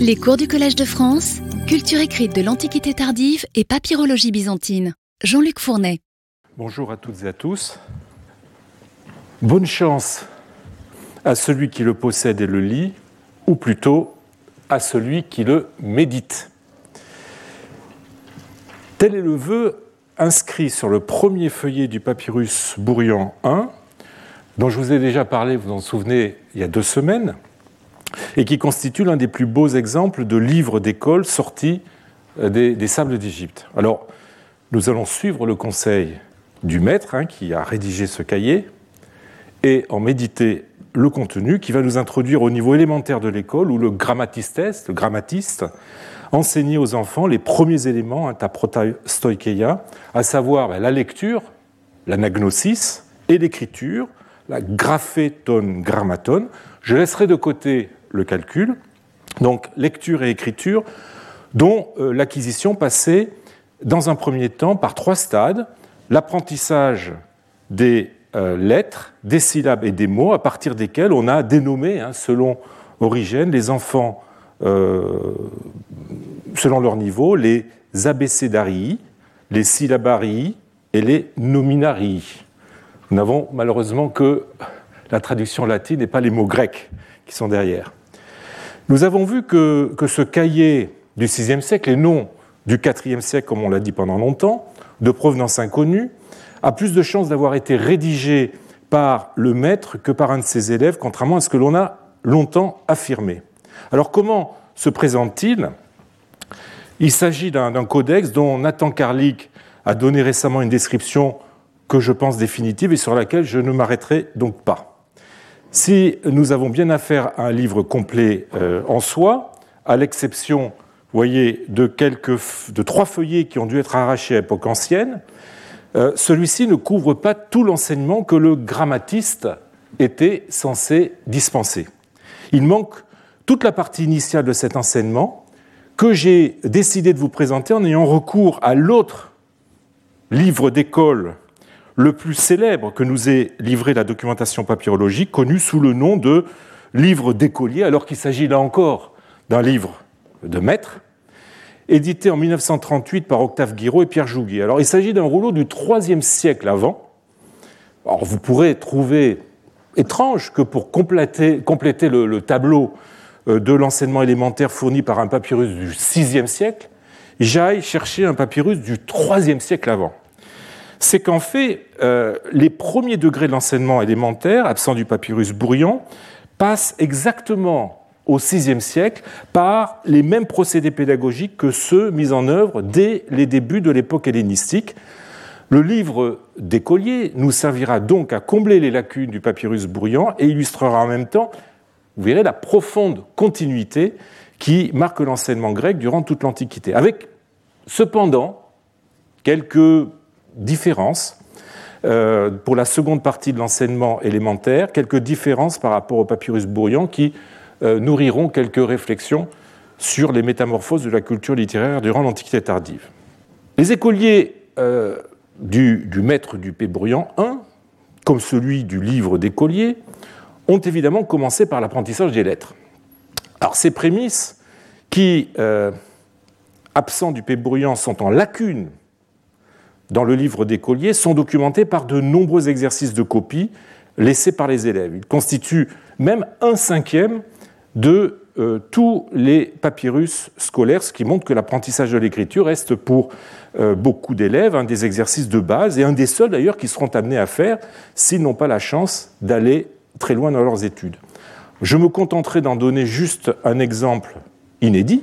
Les cours du Collège de France, culture écrite de l'Antiquité tardive et papyrologie byzantine. Jean-Luc Fournet. Bonjour à toutes et à tous. Bonne chance à celui qui le possède et le lit, ou plutôt à celui qui le médite. Tel est le vœu inscrit sur le premier feuillet du papyrus Bourrian 1, dont je vous ai déjà parlé, vous en souvenez, il y a deux semaines, et qui constitue l'un des plus beaux exemples de livres d'école sortis euh, des, sables d'Égypte. Alors, nous allons suivre le conseil du maître hein, qui a rédigé ce cahier et en méditer le contenu qui va nous introduire au niveau élémentaire de l'école où le grammatistes, le grammatiste, enseignait aux enfants les premiers éléments, hein, stoikeia, à savoir ben, la lecture, l'anagnosis et l'écriture, la graphéton grammaton. Je laisserai de côté le calcul, donc lecture et écriture, dont euh, l'acquisition passait dans un premier temps par trois stades, l'apprentissage des euh, lettres, des syllabes et des mots, à partir desquels on a dénommé, hein, selon Origène, les enfants euh, selon leur niveau, les abécédarii, les syllabarii et les nominarii. Nous n'avons malheureusement que la traduction latine et pas les mots grecs qui sont derrière. Nous avons vu que, ce cahier du VIe siècle et non du IVe siècle, comme on l'a dit pendant longtemps, de provenance inconnue, a plus de chances d'avoir été rédigé par le maître que par un de ses élèves, contrairement à ce que l'on a longtemps affirmé. Alors comment se présente-t-il? Il s'agit d'un codex dont Nathan Karlik a donné récemment une description que je pense définitive et sur laquelle je ne m'arrêterai donc pas. Si nous avons bien affaire à un livre complet euh, en soi, à l'exception, voyez, de, trois feuillets qui ont dû être arrachés à l'époque ancienne, euh, celui-ci ne couvre pas tout l'enseignement que le grammatiste était censé dispenser. Il manque toute la partie initiale de cet enseignement que j'ai décidé de vous présenter en ayant recours à l'autre livre d'école le plus célèbre que nous ait livré la documentation papyrologique, connu sous le nom de livre d'écolier, alors qu'il s'agit là encore d'un livre de maître, édité en 1938 par Octave Guiraud et Pierre Jouguier. Alors il s'agit d'un rouleau du IIIe siècle avant. Alors vous pourrez trouver étrange que pour compléter, compléter le, le, tableau euh, de l'enseignement élémentaire fourni par un papyrus du VIe siècle, j'aille chercher un papyrus du IIIe siècle avant c'est qu'en fait, euh, les premiers degrés de l'enseignement élémentaire, absent du papyrus Bourrian, passent exactement au VIe siècle par les mêmes procédés pédagogiques que ceux mis en œuvre dès les débuts de l'époque hellénistique. Le livre d'écolier nous servira donc à combler les lacunes du papyrus Bourrian et illustrera en même temps, vous verrez, la profonde continuité qui marque l'enseignement grec durant toute l'Antiquité, avec cependant quelques différences euh, pour la seconde partie de l'enseignement élémentaire, quelques différences par rapport au papyrus Bourrian qui euh, nourriront quelques réflexions sur les métamorphoses de la culture littéraire durant l'Antiquité tardive. Les écoliers euh, du, maître du Bourrian I, comme celui du livre d'écoliers, ont évidemment commencé par l'apprentissage des lettres. Alors ces prémices, qui, absents du Pébruyant, sont en lacune dans le livre d'écoliers sont documentés par de nombreux exercices de copie laissés par les élèves. Ils constituent même un cinquième de euh, tous les papyrus scolaires, ce qui montre que l'apprentissage de l'écriture reste pour euh, beaucoup d'élèves un des exercices de base et un des seuls d'ailleurs qui seront amenés à faire s'ils n'ont pas la chance d'aller très loin dans leurs études. Je me contenterai d'en donner juste un exemple inédit,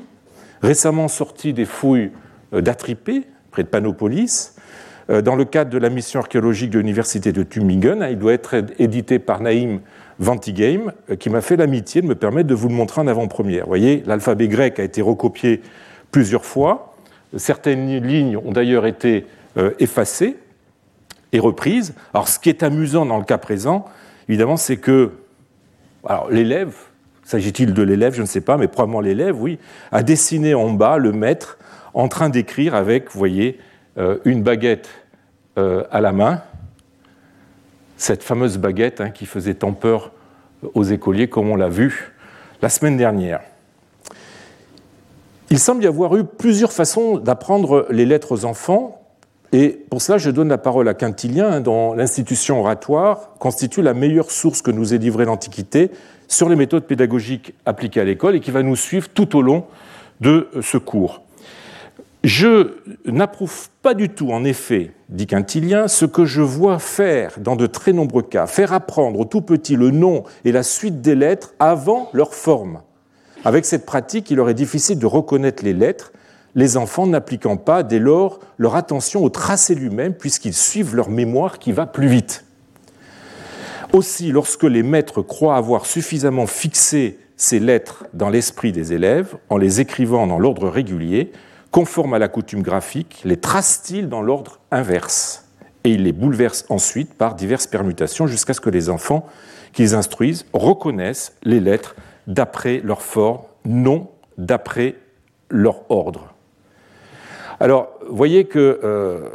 récemment sorti des fouilles euh, d'Atripé, près de Panopolis, dans le cadre de la mission archéologique de l'Université de Tübingen. Il doit être édité par Naïm Vantigame, euh, qui m'a fait l'amitié de me permettre de vous le montrer en avant-première. Vous voyez, l'alphabet grec a été recopié plusieurs fois. Certaines lignes ont d'ailleurs été euh, effacées et reprises. Alors, ce qui est amusant dans le cas présent, évidemment, c'est que l'élève, s'agit-il de l'élève, je ne sais pas, mais probablement l'élève, oui, a dessiné en bas le maître en train d'écrire avec, vous voyez, euh, une baguette euh, à la main, cette fameuse baguette hein, qui faisait tant peur aux écoliers, comme on l'a vu la semaine dernière. Il semble y avoir eu plusieurs façons d'apprendre les lettres aux enfants, et pour cela, je donne la parole à Quintilien, hein, dont l'institution oratoire constitue la meilleure source que nous ait livrée l'Antiquité sur les méthodes pédagogiques appliquées à l'école et qui va nous suivre tout au long de ce cours. Je n'approuve pas du tout, en effet, dit Quintilien, ce que je vois faire dans de très nombreux cas, faire apprendre au tout petit le nom et la suite des lettres avant leur forme. Avec cette pratique, il leur est difficile de reconnaître les lettres les enfants n'appliquant pas dès lors leur attention au tracé lui-même puisqu'ils suivent leur mémoire qui va plus vite. Aussi, lorsque les maîtres croient avoir suffisamment fixé ces lettres dans l'esprit des élèves, en les écrivant dans l'ordre régulier, conforme à la coutume graphique, les tracent-ils dans l'ordre inverse? Et ils les bouleversent ensuite par diverses permutations jusqu'à ce que les enfants qu'ils instruisent reconnaissent les lettres d'après leur forme, non d'après leur ordre. Alors, voyez que euh,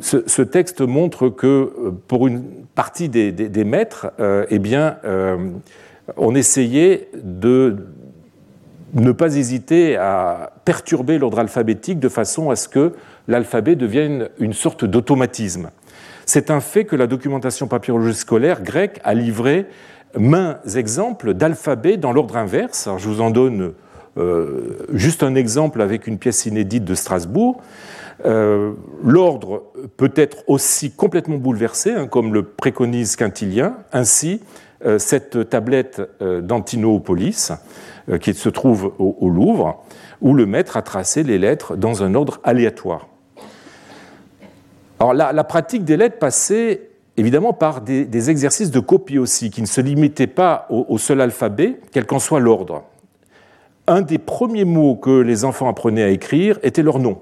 ce, texte montre que euh, pour une partie des, maîtres, euh, eh bien, on essayait de ne pas hésiter à perturber l'ordre alphabétique de façon à ce que l'alphabet devienne une sorte d'automatisme. C'est un fait que la documentation papyrologique scolaire grecque a livré mains exemples d'alphabet dans l'ordre inverse. Je vous en donne euh, juste un exemple avec une pièce inédite de Strasbourg. Euh, l'ordre peut être aussi complètement bouleversé, hein, comme le préconise Quintilien. Ainsi, cette tablette d'Antinoopolis, qui se trouve au, Louvre, où le maître a tracé les lettres dans un ordre aléatoire. Alors, la, pratique des lettres passait évidemment par des, exercices de copie aussi, qui ne se limitaient pas au seul alphabet, quel qu'en soit l'ordre un des premiers mots que les enfants apprenaient à écrire était leur nom.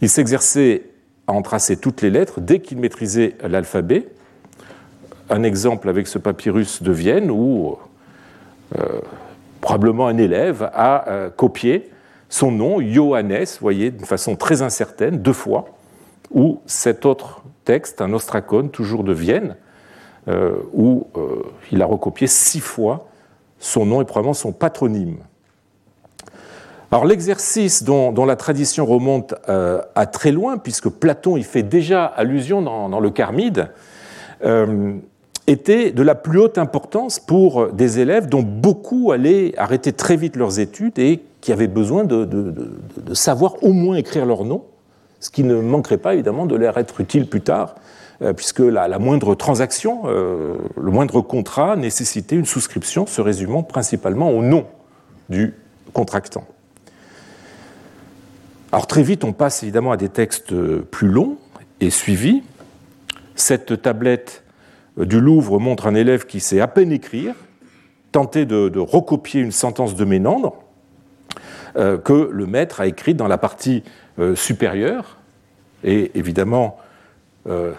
Ils s'exerçaient à en tracer toutes les lettres dès qu'ils maîtrisaient l'alphabet. Un exemple avec ce papyrus de Vienne où euh, probablement un élève a euh, copié son nom, Johannes, vous voyez, d'une façon très incertaine, deux fois, ou cet autre texte, un ostracone, toujours de Vienne, euh, où il a recopié six fois son nom et probablement son patronyme. Alors l'exercice dont, la tradition remonte à très loin, puisque Platon y fait déjà allusion dans, le Carmide, était de la plus haute importance pour des élèves dont beaucoup allaient arrêter très vite leurs études et qui avaient besoin de, savoir au moins écrire leur nom, ce qui ne manquerait pas évidemment de leur être utile plus tard, euh, puisque la, moindre transaction, le moindre contrat nécessitait une souscription se résumant principalement au nom du contractant. Alors très vite, on passe évidemment à des textes plus longs et suivis. Cette tablette du Louvre montre un élève qui sait à peine écrire, tenter de, recopier une sentence de Ménandre euh, que le maître a écrite dans la partie euh, supérieure. Et évidemment, euh,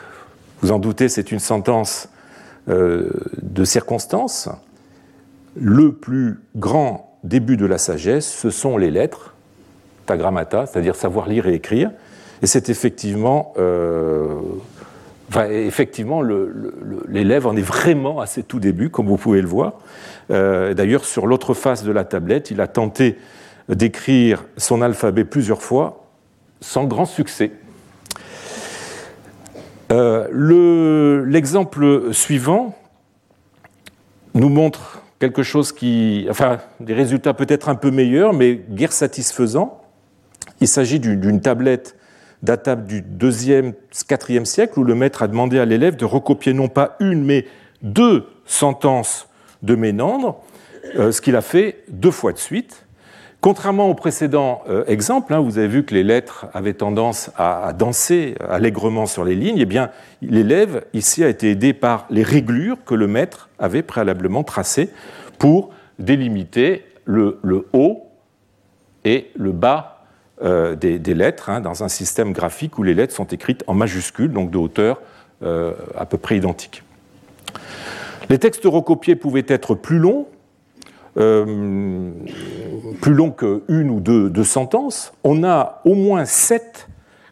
vous en doutez, c'est une sentence de circonstance. Le plus grand début de la sagesse, ce sont les lettres grammata, c'est-à-dire savoir lire et écrire. Et c'est effectivement, euh, effectivement l'élève en est vraiment à ses tout débuts, comme vous pouvez le voir. Euh, d'ailleurs, sur l'autre face de la tablette, il a tenté d'écrire son alphabet plusieurs fois, sans grand succès. Euh, l'exemple suivant nous montre quelque chose qui, enfin, des résultats peut-être un peu meilleurs, mais guère satisfaisants. Il s'agit d'une tablette datable du 2e, 4e siècle où le maître a demandé à l'élève de recopier non pas une, mais deux sentences de Ménandre, euh, ce qu'il a fait deux fois de suite. Contrairement au précédent euh, exemple, hein, vous avez vu que les lettres avaient tendance à, danser allègrement sur les lignes, eh bien, l'élève ici a été aidé par les réglures que le maître avait préalablement tracées pour délimiter le haut et le bas euh, des, lettres hein, dans un système graphique où les lettres sont écrites en majuscules, donc de hauteur euh, à peu près identique. Les textes recopiés pouvaient être plus longs, euh, plus longs qu'une ou deux, sentences. On a au moins sept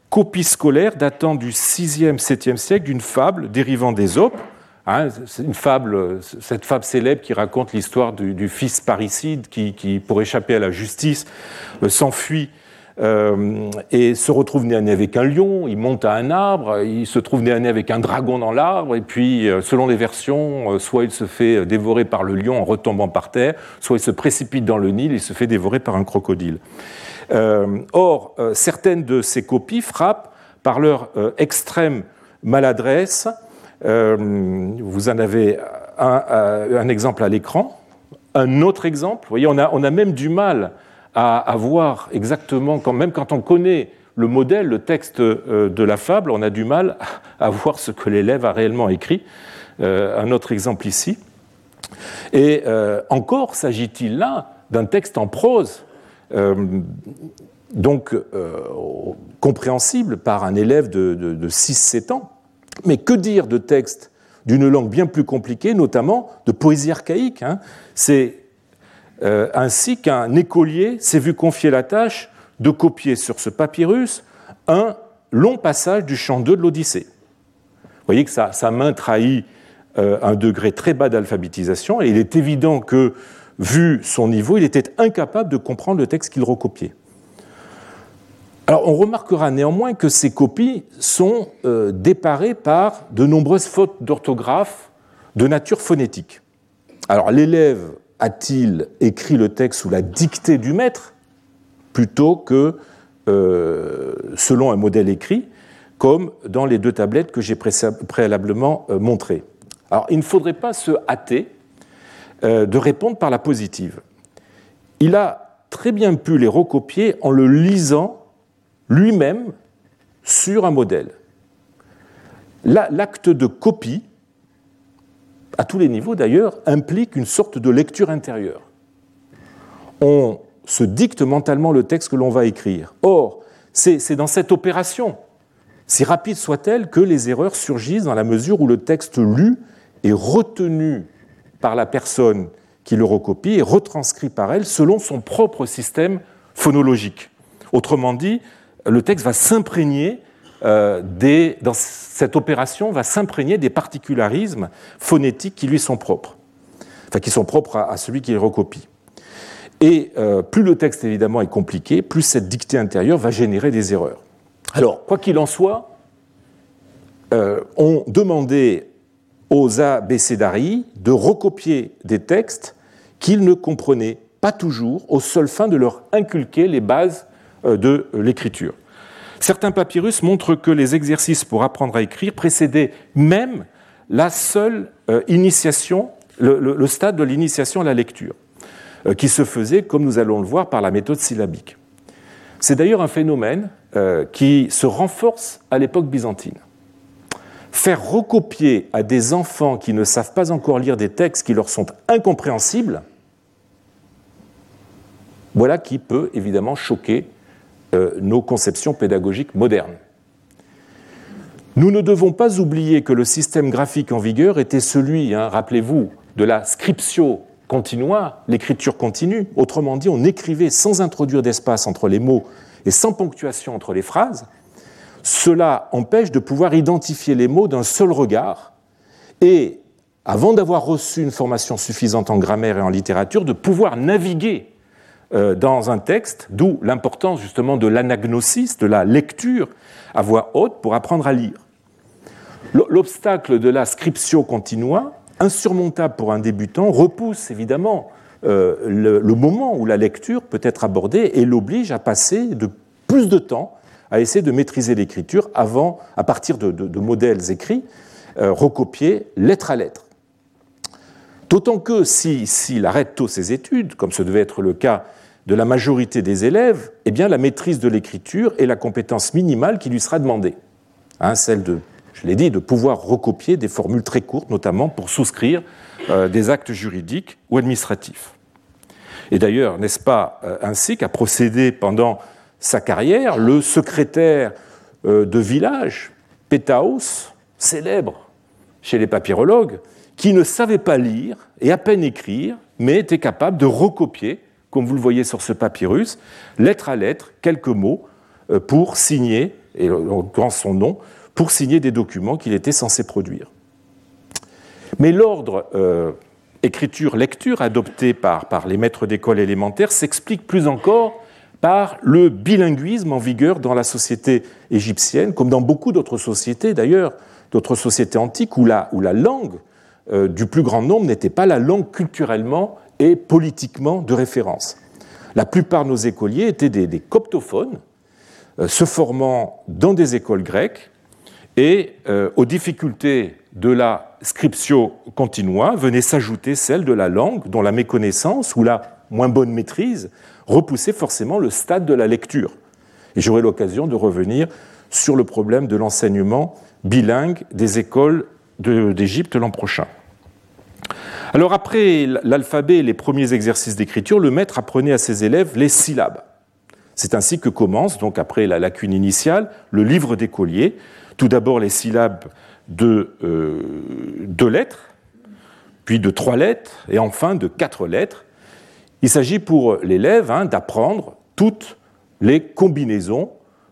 copies scolaires datant du 6e, 7e siècle d'une fable dérivant d'Ésope, Hein, une fable, cette fable célèbre qui raconte l'histoire du, fils parricide qui, pour échapper à la justice, s'enfuit euh, et se retrouve nez à avec un lion. Il monte à un arbre, il se trouve nez à avec un dragon dans l'arbre, et puis, euh, selon les versions, soit il se fait dévorer par le lion en retombant par terre, soit il se précipite dans le Nil et se fait dévorer par un crocodile. or, certaines de ces copies frappent par leur extrême maladresse euh, vous en avez un, exemple à l'écran. Un autre exemple, vous voyez, on a, on a même du mal à, voir exactement, quand même quand on connaît le modèle, le texte euh, de la fable, on a du mal à voir ce que l'élève a réellement écrit. Euh, un autre exemple ici. Et encore s'agit-il là d'un texte en prose, donc compréhensible par un élève de, de 6-7 ans. Mais que dire de textes d'une langue bien plus compliquée, notamment de poésie archaïque hein? C'est euh, ainsi qu'un écolier s'est vu confier la tâche de copier sur ce papyrus un long passage du chant 2 de l'Odyssée. Vous voyez que sa, main trahit euh, un degré très bas d'alphabétisation, et il est évident que, vu son niveau, il était incapable de comprendre le texte qu'il recopiait. Alors on remarquera néanmoins que ces copies sont euh, déparées par de nombreuses fautes d'orthographe de nature phonétique. Alors l'élève a-t-il écrit le texte sous la dictée du maître plutôt que euh, selon un modèle écrit, comme dans les deux tablettes que j'ai préalablement euh, montrées Alors il ne faudrait pas se hâter de répondre par la positive. Il a très bien pu les recopier en le lisant lui-même sur un modèle. L'acte de copie, à tous les niveaux d'ailleurs, implique une sorte de lecture intérieure. On se dicte mentalement le texte que l'on va écrire. Or, c'est dans cette opération, si rapide soit-elle, que les erreurs surgissent dans la mesure où le texte lu est retenu par la personne qui le recopie et retranscrit par elle selon son propre système phonologique. Autrement dit, le texte va s'imprégner euh, dans cette opération va s'imprégner des particularismes phonétiques qui lui sont propres, enfin qui sont propres à, celui qui les recopie. Et euh, plus le texte évidemment est compliqué, plus cette dictée intérieure va générer des erreurs. Alors, quoi qu'il en soit, euh, on demandait aux abécédarii de recopier des textes qu'ils ne comprenaient pas toujours, aux seules fins de leur inculquer les bases de l'écriture. Certains papyrus montrent que les exercices pour apprendre à écrire précédaient même la seule euh, initiation, le, stade de l'initiation à la lecture, euh, qui se faisait, comme nous allons le voir, par la méthode syllabique. C'est d'ailleurs un phénomène qui se renforce à l'époque byzantine. Faire recopier à des enfants qui ne savent pas encore lire des textes qui leur sont incompréhensibles, voilà qui peut évidemment choquer euh, nos conceptions pédagogiques modernes. Nous ne devons pas oublier que le système graphique en vigueur était celui, hein, rappelez-vous, de la scriptio continua, l'écriture continue. Autrement dit, on écrivait sans introduire d'espace entre les mots et sans ponctuation entre les phrases. Cela empêche de pouvoir identifier les mots d'un seul regard et, avant d'avoir reçu une formation suffisante en grammaire et en littérature, de pouvoir naviguer dans un texte, d'où l'importance justement de l'anagnosis, de la lecture à voix haute pour apprendre à lire. L'obstacle de la scriptio continua, insurmontable pour un débutant, repousse évidemment euh, le, moment où la lecture peut être abordée et l'oblige à passer de plus de temps à essayer de maîtriser l'écriture avant, à partir de, modèles écrits, euh, recopiés lettre à lettre. D'autant que s'il si, arrête tôt ses études, comme ce devait être le cas de la majorité des élèves, eh bien, la maîtrise de l'écriture est la compétence minimale qui lui sera demandée. Hein, celle de, je l'ai dit, de pouvoir recopier des formules très courtes, notamment pour souscrire euh, des actes juridiques ou administratifs. Et d'ailleurs, n'est-ce pas euh, ainsi qu'a procédé pendant sa carrière le secrétaire euh, de village, Pétaos, célèbre chez les papyrologues, qui ne savait pas lire et à peine écrire, mais était capable de recopier comme vous le voyez sur ce papyrus, lettre à lettre, quelques mots euh, pour signer, et en son nom, pour signer des documents qu'il était censé produire. Mais l'ordre euh, écriture-lecture adopté par, par les maîtres d'école élémentaire s'explique plus encore par le bilinguisme en vigueur dans la société égyptienne, comme dans beaucoup d'autres sociétés d'ailleurs, d'autres sociétés antiques, où la, où la langue euh, du plus grand nombre n'était pas la langue culturellement et politiquement de référence. La plupart de nos écoliers étaient des, coptophones, euh, se formant dans des écoles grecques, et euh, aux difficultés de la scriptio continua venait s'ajouter celle de la langue dont la méconnaissance ou la moins bonne maîtrise repoussait forcément le stade de la lecture. Et j'aurai l'occasion de revenir sur le problème de l'enseignement bilingue des écoles d'Égypte l'an prochain. Alors après l'alphabet et les premiers exercices d'écriture, le maître apprenait à ses élèves les syllabes. C'est ainsi que commence, donc après la lacune initiale, le livre d'écolier. Tout d'abord les syllabes de euh, deux lettres, puis de trois lettres, et enfin de quatre lettres. Il s'agit pour l'élève hein, d'apprendre toutes les combinaisons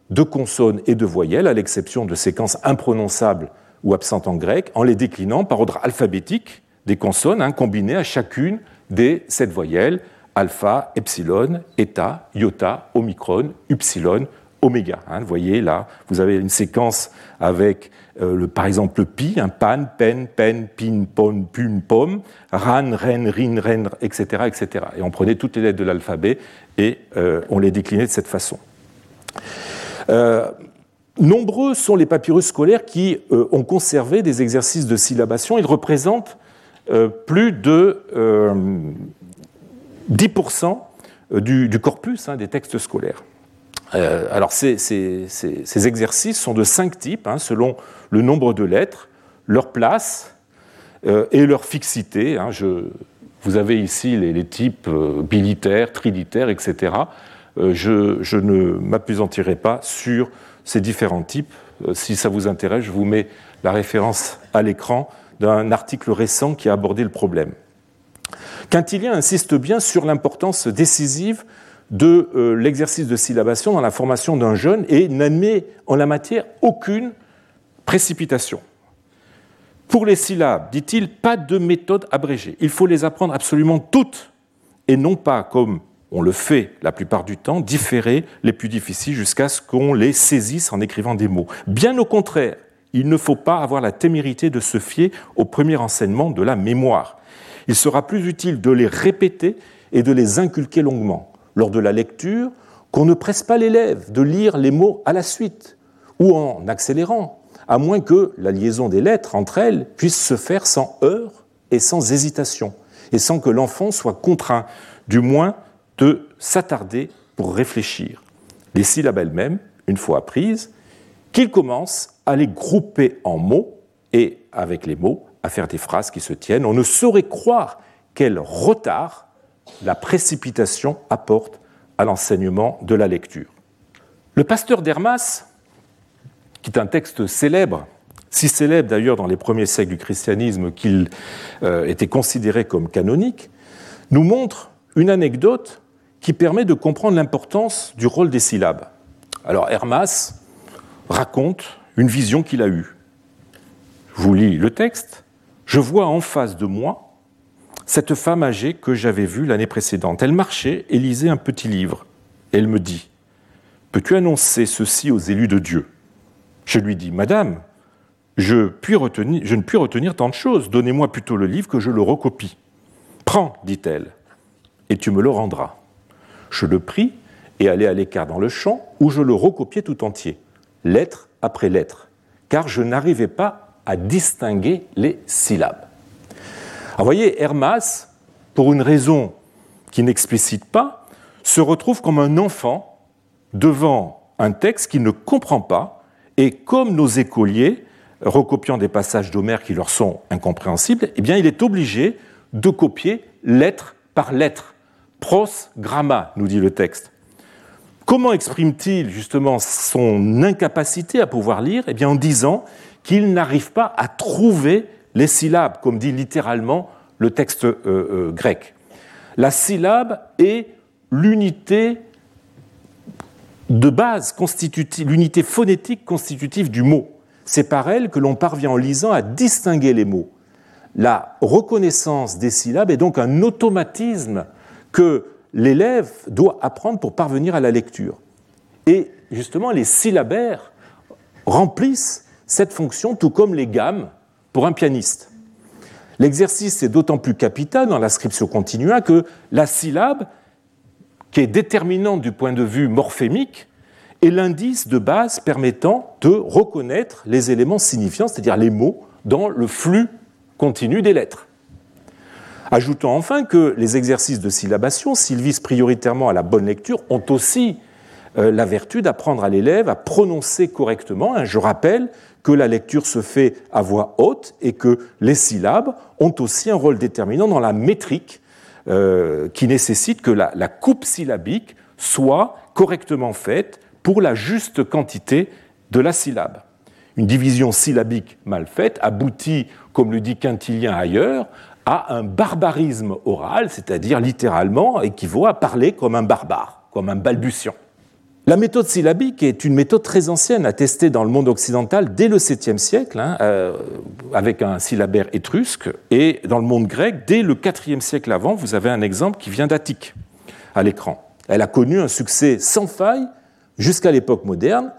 de consonnes et de voyelles, à l'exception de séquences imprononçables ou absentes en grec, en les déclinant par ordre alphabétique des consonnes hein, combinées à chacune des sept voyelles alpha, epsilon, eta, iota, omicron, upsilon, oméga. Hein. vous voyez là, vous avez une séquence avec euh, le, par exemple le pi, un pan, pen, pen, pin, pon, pun, pom, ran, ren, rin, ren, etc., etc. Et on prenait toutes les lettres de l'alphabet et euh, on les déclinait de cette façon. Euh, nombreux sont les papyrus scolaires qui ont conservé des exercices de syllabation. Ils représentent plus de 10% du, du, corpus hein, des textes scolaires. Euh, alors ces, exercices sont de cinq types, hein, selon le nombre de lettres, leur place euh, et leur fixité. Hein. vous avez ici les, types euh, bilitaires, trilitaires, etc. je, ne m'apesantirai pas sur ces différents types. si ça vous intéresse, je vous mets la référence à l'écran d'un article récent qui a abordé le problème. Quintilien insiste bien sur l'importance décisive de euh, l'exercice de syllabation dans la formation d'un jeune et n'admet en la matière aucune précipitation. Pour les syllabes, dit-il, pas de méthode abrégée. Il faut les apprendre absolument toutes et non pas, comme on le fait la plupart du temps, différer les plus difficiles jusqu'à ce qu'on les saisisse en écrivant des mots. Bien au contraire, il ne faut pas avoir la témérité de se fier au premier enseignement de la mémoire. Il sera plus utile de les répéter et de les inculquer longuement lors de la lecture qu'on ne presse pas l'élève de lire les mots à la suite ou en accélérant, à moins que la liaison des lettres entre elles puisse se faire sans heurts et sans hésitation, et sans que l'enfant soit contraint, du moins, de s'attarder pour réfléchir. Les syllabes elles-mêmes, une fois apprises, qu'il commence à les grouper en mots et, avec les mots, à faire des phrases qui se tiennent. On ne saurait croire quel retard la précipitation apporte à l'enseignement de la lecture. Le pasteur d'Hermas, qui est un texte célèbre, si célèbre d'ailleurs dans les premiers siècles du christianisme qu'il euh, était considéré comme canonique, nous montre une anecdote qui permet de comprendre l'importance du rôle des syllabes. Alors Hermas raconte une vision qu'il a eue. Je vous lis le texte. Je vois en face de moi cette femme âgée que j'avais vue l'année précédente. Elle marchait et lisait un petit livre. Elle me dit Peux-tu annoncer ceci aux élus de Dieu? Je lui dis Madame, je, ne puis retenir tant de choses. Donnez-moi plutôt le livre que je le recopie. Prends, dit-elle, et tu me le rendras. Je le pris et allai à l'écart dans le champ où je le recopiais tout entier, lettre après lettre, car je n'arrivais pas à distinguer les syllabes. Vous voyez, Hermas, pour une raison qui n'explicite pas, se retrouve comme un enfant devant un texte qu'il ne comprend pas, et comme nos écoliers, recopiant des passages d'Homère qui leur sont incompréhensibles, eh il est obligé de copier lettre par lettre. Pros gramma, nous dit le texte. Comment exprime-t-il justement son incapacité à pouvoir lire? Eh bien, en disant qu'il n'arrive pas à trouver les syllabes, comme dit littéralement le texte euh, euh, grec. La syllabe est l'unité de base constitutive, l'unité phonétique constitutive du mot. C'est par elle que l'on parvient en lisant à distinguer les mots. la reconnaissance des syllabes est donc un automatisme que l'élève doit apprendre pour parvenir à la lecture. Et justement, les syllabaires remplissent cette fonction, tout comme les gammes pour un pianiste. L'exercice est d'autant plus capital dans l'inscription continua que la syllabe, qui est déterminante du point de vue morphémique, est l'indice de base permettant de reconnaître les éléments signifiants, c'est-à-dire les mots, dans le flux continu des lettres. Ajoutons enfin que les exercices de syllabation, s'ils visent prioritairement à la bonne lecture, ont aussi euh, la vertu d'apprendre à l'élève à prononcer correctement. Hein, je rappelle que la lecture se fait à voix haute et que les syllabes ont aussi un rôle déterminant dans la métrique euh, qui nécessite que la, la, coupe syllabique soit correctement faite pour la juste quantité de la syllabe. Une division syllabique mal faite aboutit, comme le dit Quintilien ailleurs, à un barbarisme oral, c'est-à-dire littéralement équivaut à parler comme un barbare, comme un balbutiant. La méthode syllabique est une méthode très ancienne, attestée dans le monde occidental dès le 7e siècle, hein, euh, avec un syllabaire étrusque, et dans le monde grec, dès le 4e siècle avant, vous avez un exemple qui vient d'Attique à l'écran. Elle a connu un succès sans faille jusqu'à l'époque moderne.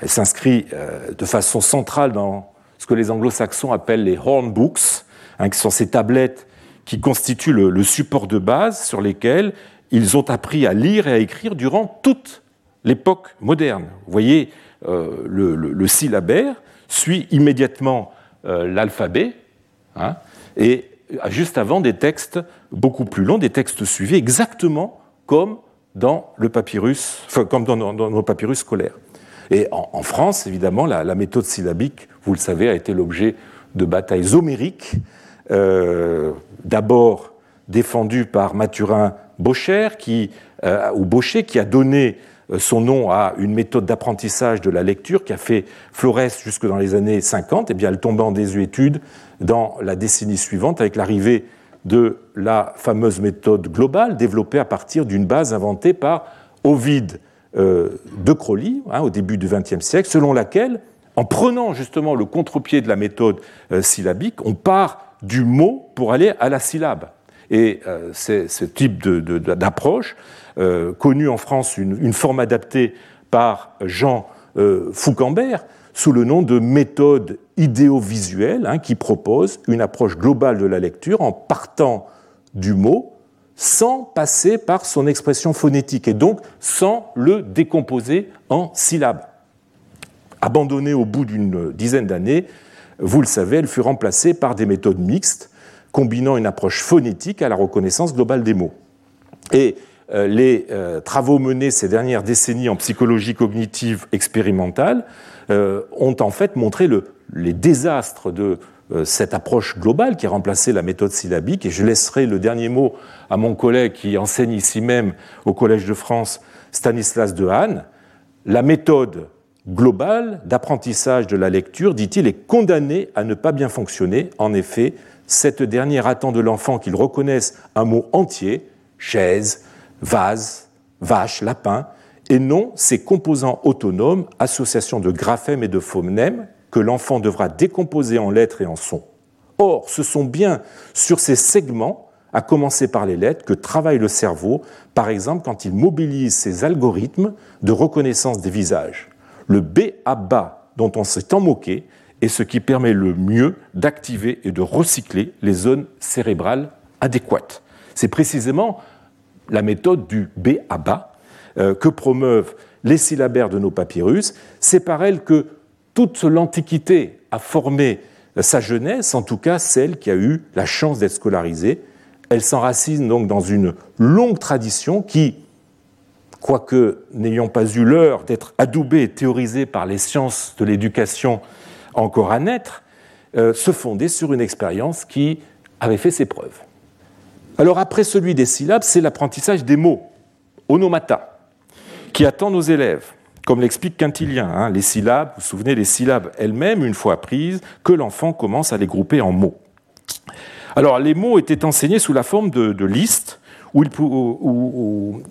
Elle s'inscrit euh, de façon centrale dans ce que les anglo-saxons appellent les hornbooks, hein, qui sont ces tablettes qui constituent le support de base sur lesquelles ils ont appris à lire et à écrire durant toute l'époque moderne. Vous voyez, euh, le, syllabaire suit immédiatement euh, l'alphabet, hein, et juste avant des textes beaucoup plus longs, des textes suivis exactement comme dans le papyrus, comme dans, nos papyrus scolaires. Et en, France, évidemment, la, méthode syllabique, vous le savez, a été l'objet de batailles homériques, euh, d'abord défendues par Mathurin Bocher, qui, euh, qui a donné euh, son nom à une méthode d'apprentissage de la lecture qui a fait florès jusque dans les années 50, et eh bien elle tombe en désuétude dans la décennie suivante avec l'arrivée de la fameuse méthode globale développée à partir d'une base inventée par Ovide euh, de Crowley hein, au début du XXe siècle, selon laquelle, en prenant justement le contre-pied de la méthode syllabique, on part du mot pour aller à la syllabe. Et euh, ce type d'approche, euh, connu en France une, forme adaptée par Jean euh, Foucambert, sous le nom de méthode idéovisuelle, hein, qui propose une approche globale de la lecture en partant du mot sans passer par son expression phonétique et donc sans le décomposer en syllabes. Abandonnée au bout d'une dizaine d'années, vous le savez, elle fut remplacée par des méthodes mixtes combinant une approche phonétique à la reconnaissance globale des mots. Et euh, les euh, travaux menés ces dernières décennies en psychologie cognitive expérimentale euh, ont en fait montré les désastres de cette approche globale qui a remplacé la méthode syllabique. Et je laisserai le dernier mot à mon collègue qui enseigne ici même au Collège de France, Stanislas Dehaene. La méthode globale d'apprentissage de la lecture, dit-il, est condamnée à ne pas bien fonctionner. En effet, cette dernière attend de l'enfant qu'il reconnaisse un mot entier, chaise, vase, vache, lapin, et non ses composants autonomes, associations de graphèmes et de phonèmes, que l'enfant devra décomposer en lettres et en sons. Or, ce sont bien sur ces segments, à commencer par les lettres, que travaille le cerveau, par exemple quand il mobilise ses algorithmes de reconnaissance des visages. Le B à bas dont on s'est en moqué et ce qui permet le mieux d'activer et de recycler les zones cérébrales adéquates. C'est précisément la méthode du B à bas euh, que promeuvent les syllabaires de nos papyrus. C'est par elle que toute l'Antiquité a formé sa jeunesse, en tout cas celle qui a eu la chance d'être scolarisée. Elle s'enracine donc dans une longue tradition qui, quoique n'ayant pas eu l'heure d'être adoubée et théorisée par les sciences de l'éducation encore à naître, euh, se fondait sur une expérience qui avait fait ses preuves. Alors après celui des syllabes, c'est l'apprentissage des mots, onomata, qui attend nos élèves. Comme l'explique Quintilien, hein, les syllabes, vous vous souvenez, les syllabes elles-mêmes, une fois apprises, que l'enfant commence à les grouper en mots. Alors les mots étaient enseignés sous la forme de, listes où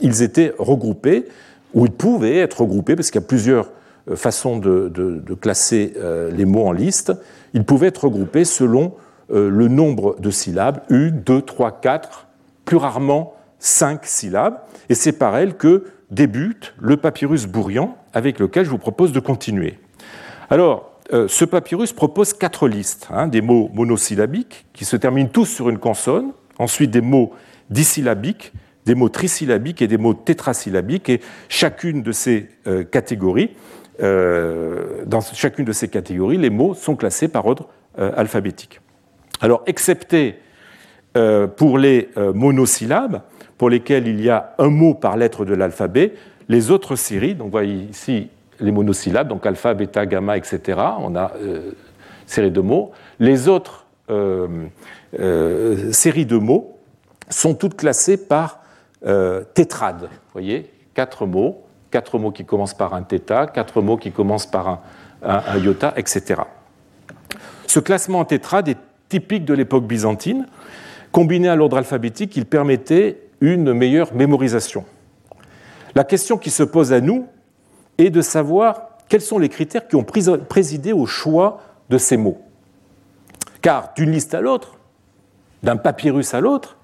ils, étaient regroupés, où ils pouvaient être regroupés, parce qu'il y a plusieurs façon de, classer euh, les mots en liste, ils pouvaient être regroupés selon le nombre de syllabes, une, deux, trois, quatre, plus rarement cinq syllabes. Et c'est par elles que débute le papyrus bourriant avec lequel je vous propose de continuer. Alors, ce papyrus propose quatre listes, hein, des mots monosyllabiques qui se terminent tous sur une consonne, ensuite des mots disyllabiques, des mots trisyllabiques et des mots tétrasyllabiques, et chacune de ces euh, catégories, euh, dans chacune de ces catégories, les mots sont classés par ordre euh, alphabétique. Alors, excepté pour les monosyllabes, pour lesquels il y a un mot par lettre de l'alphabet, les autres séries, donc voyez ici les monosyllabes, donc alpha, bêta, gamma, etc., on a série de mots. Les autres séries de mots sont toutes classées par euh, tétrade. Vous voyez, quatre mots, quatre mots qui commencent par un θ, quatre mots qui commencent par un, iota, etc. Ce classement en tétrade est typique de l'époque byzantine. Combiné à l'ordre alphabétique, il permettait une meilleure mémorisation. La question qui se pose à nous est de savoir quels sont les critères qui ont présidé au choix de ces mots. Car d'une liste à l'autre, d'un papyrus à l'autre,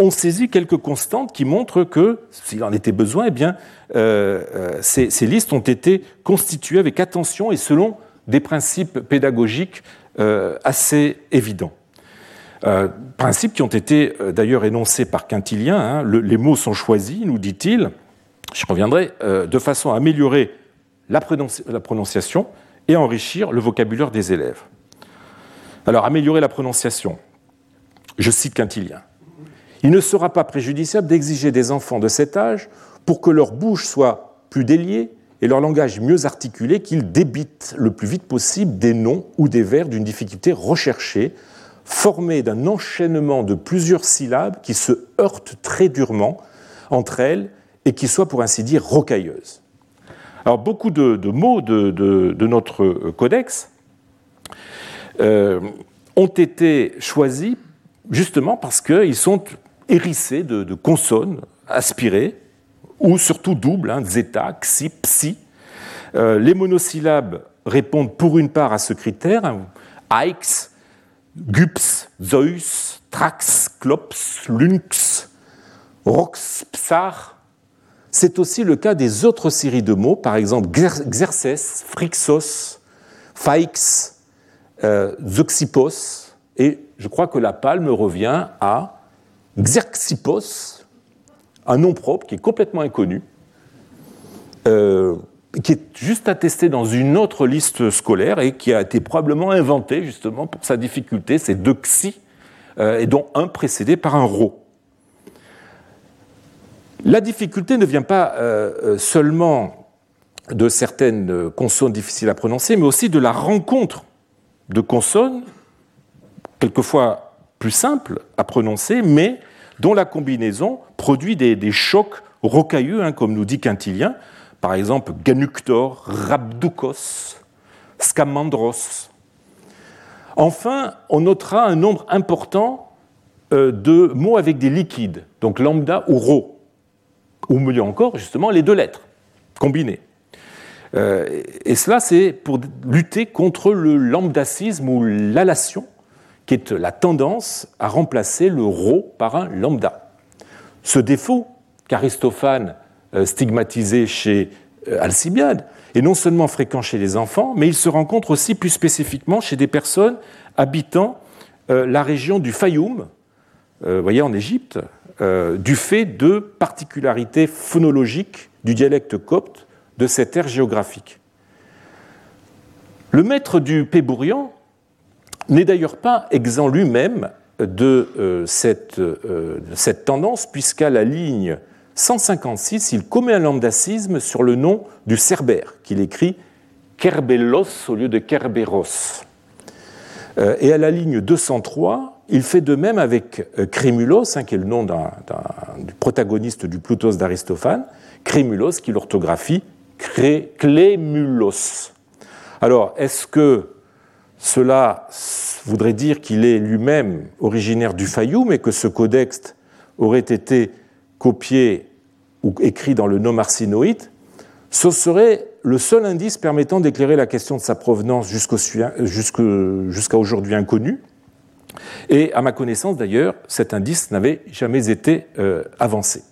on saisit quelques constantes qui montrent que, s'il en était besoin, eh euh, euh, ces, listes ont été constituées avec attention et selon des principes pédagogiques euh, assez évidents. principes qui ont été d'ailleurs énoncés par Quintilien. Hein. les mots sont choisis, nous dit-il, je reviendrai, de façon à améliorer la, la prononciation et enrichir le vocabulaire des élèves. Alors, améliorer la prononciation. Je cite Quintilien. Il ne sera pas préjudiciable d'exiger des enfants de cet âge, pour que leur bouche soit plus déliée et leur langage mieux articulé, qu'ils débitent le plus vite possible des noms ou des vers d'une difficulté recherchée, formés d'un enchaînement de plusieurs syllabes qui se heurtent très durement entre elles et qui soient pour ainsi dire rocailleuses. Alors beaucoup de, mots de, notre codex euh, ont été choisis justement parce qu'ils sont hérissés de, consonnes aspirées, ou surtout doubles, hein, zeta, xi, psi. Euh, les monosyllabes répondent pour une part à ce critère, hein, aix, gups, zeus, trax, klops, lynx, rox, psar. C'est aussi le cas des autres séries de mots, par exemple xerces, frixos, faix, euh, zoxipos, et je crois que la palme revient à Xerxipos, un nom propre qui est complètement inconnu, euh, qui est juste attesté dans une autre liste scolaire et qui a été probablement inventé justement pour sa difficulté, c'est deux xi, euh, et dont un précédé par un rho. La difficulté ne vient pas euh, seulement de certaines consonnes difficiles à prononcer, mais aussi de la rencontre de consonnes, quelquefois plus simple à prononcer, mais dont la combinaison produit des, chocs rocailleux, hein, comme nous dit Quintilien, par exemple Ganuctor, Rabdoukos, Scamandros. Enfin, on notera un nombre important euh, de mots avec des liquides, donc lambda ou rho, ou mieux encore, justement, les deux lettres combinées. Euh, et cela, c'est pour lutter contre le lambdacisme ou l'allation qui est la tendance à remplacer le rho par un lambda. Ce défaut qu'Aristophane euh, stigmatisait chez euh, Alcibiade est non seulement fréquent chez les enfants, mais il se rencontre aussi plus spécifiquement chez des personnes habitant euh, la région du Fayoum, voyez en Égypte, du fait de particularités phonologiques du dialecte copte de cette ère géographique. Le maître du Pébourian, n'est d'ailleurs pas exempt lui-même de euh, euh, cette, tendance, puisqu'à la ligne 156, il commet un lambdacisme sur le nom du cerbère, qu'il écrit Kerbelos au lieu de Kerberos. Euh, et à la ligne 203, il fait de même avec Crémulos, hein, qui est le nom du protagoniste du Plutos d'Aristophane, Crémulos qui l'orthographie Clémulos. Alors, est-ce que cela voudrait dire qu'il est lui-même originaire du Fayoum et que ce codex aurait été copié ou écrit dans le nom arsinoïde, ce serait le seul indice permettant d'éclairer la question de sa provenance jusqu'à aujourd'hui inconnue. Et à ma connaissance d'ailleurs, cet indice n'avait jamais été avancé.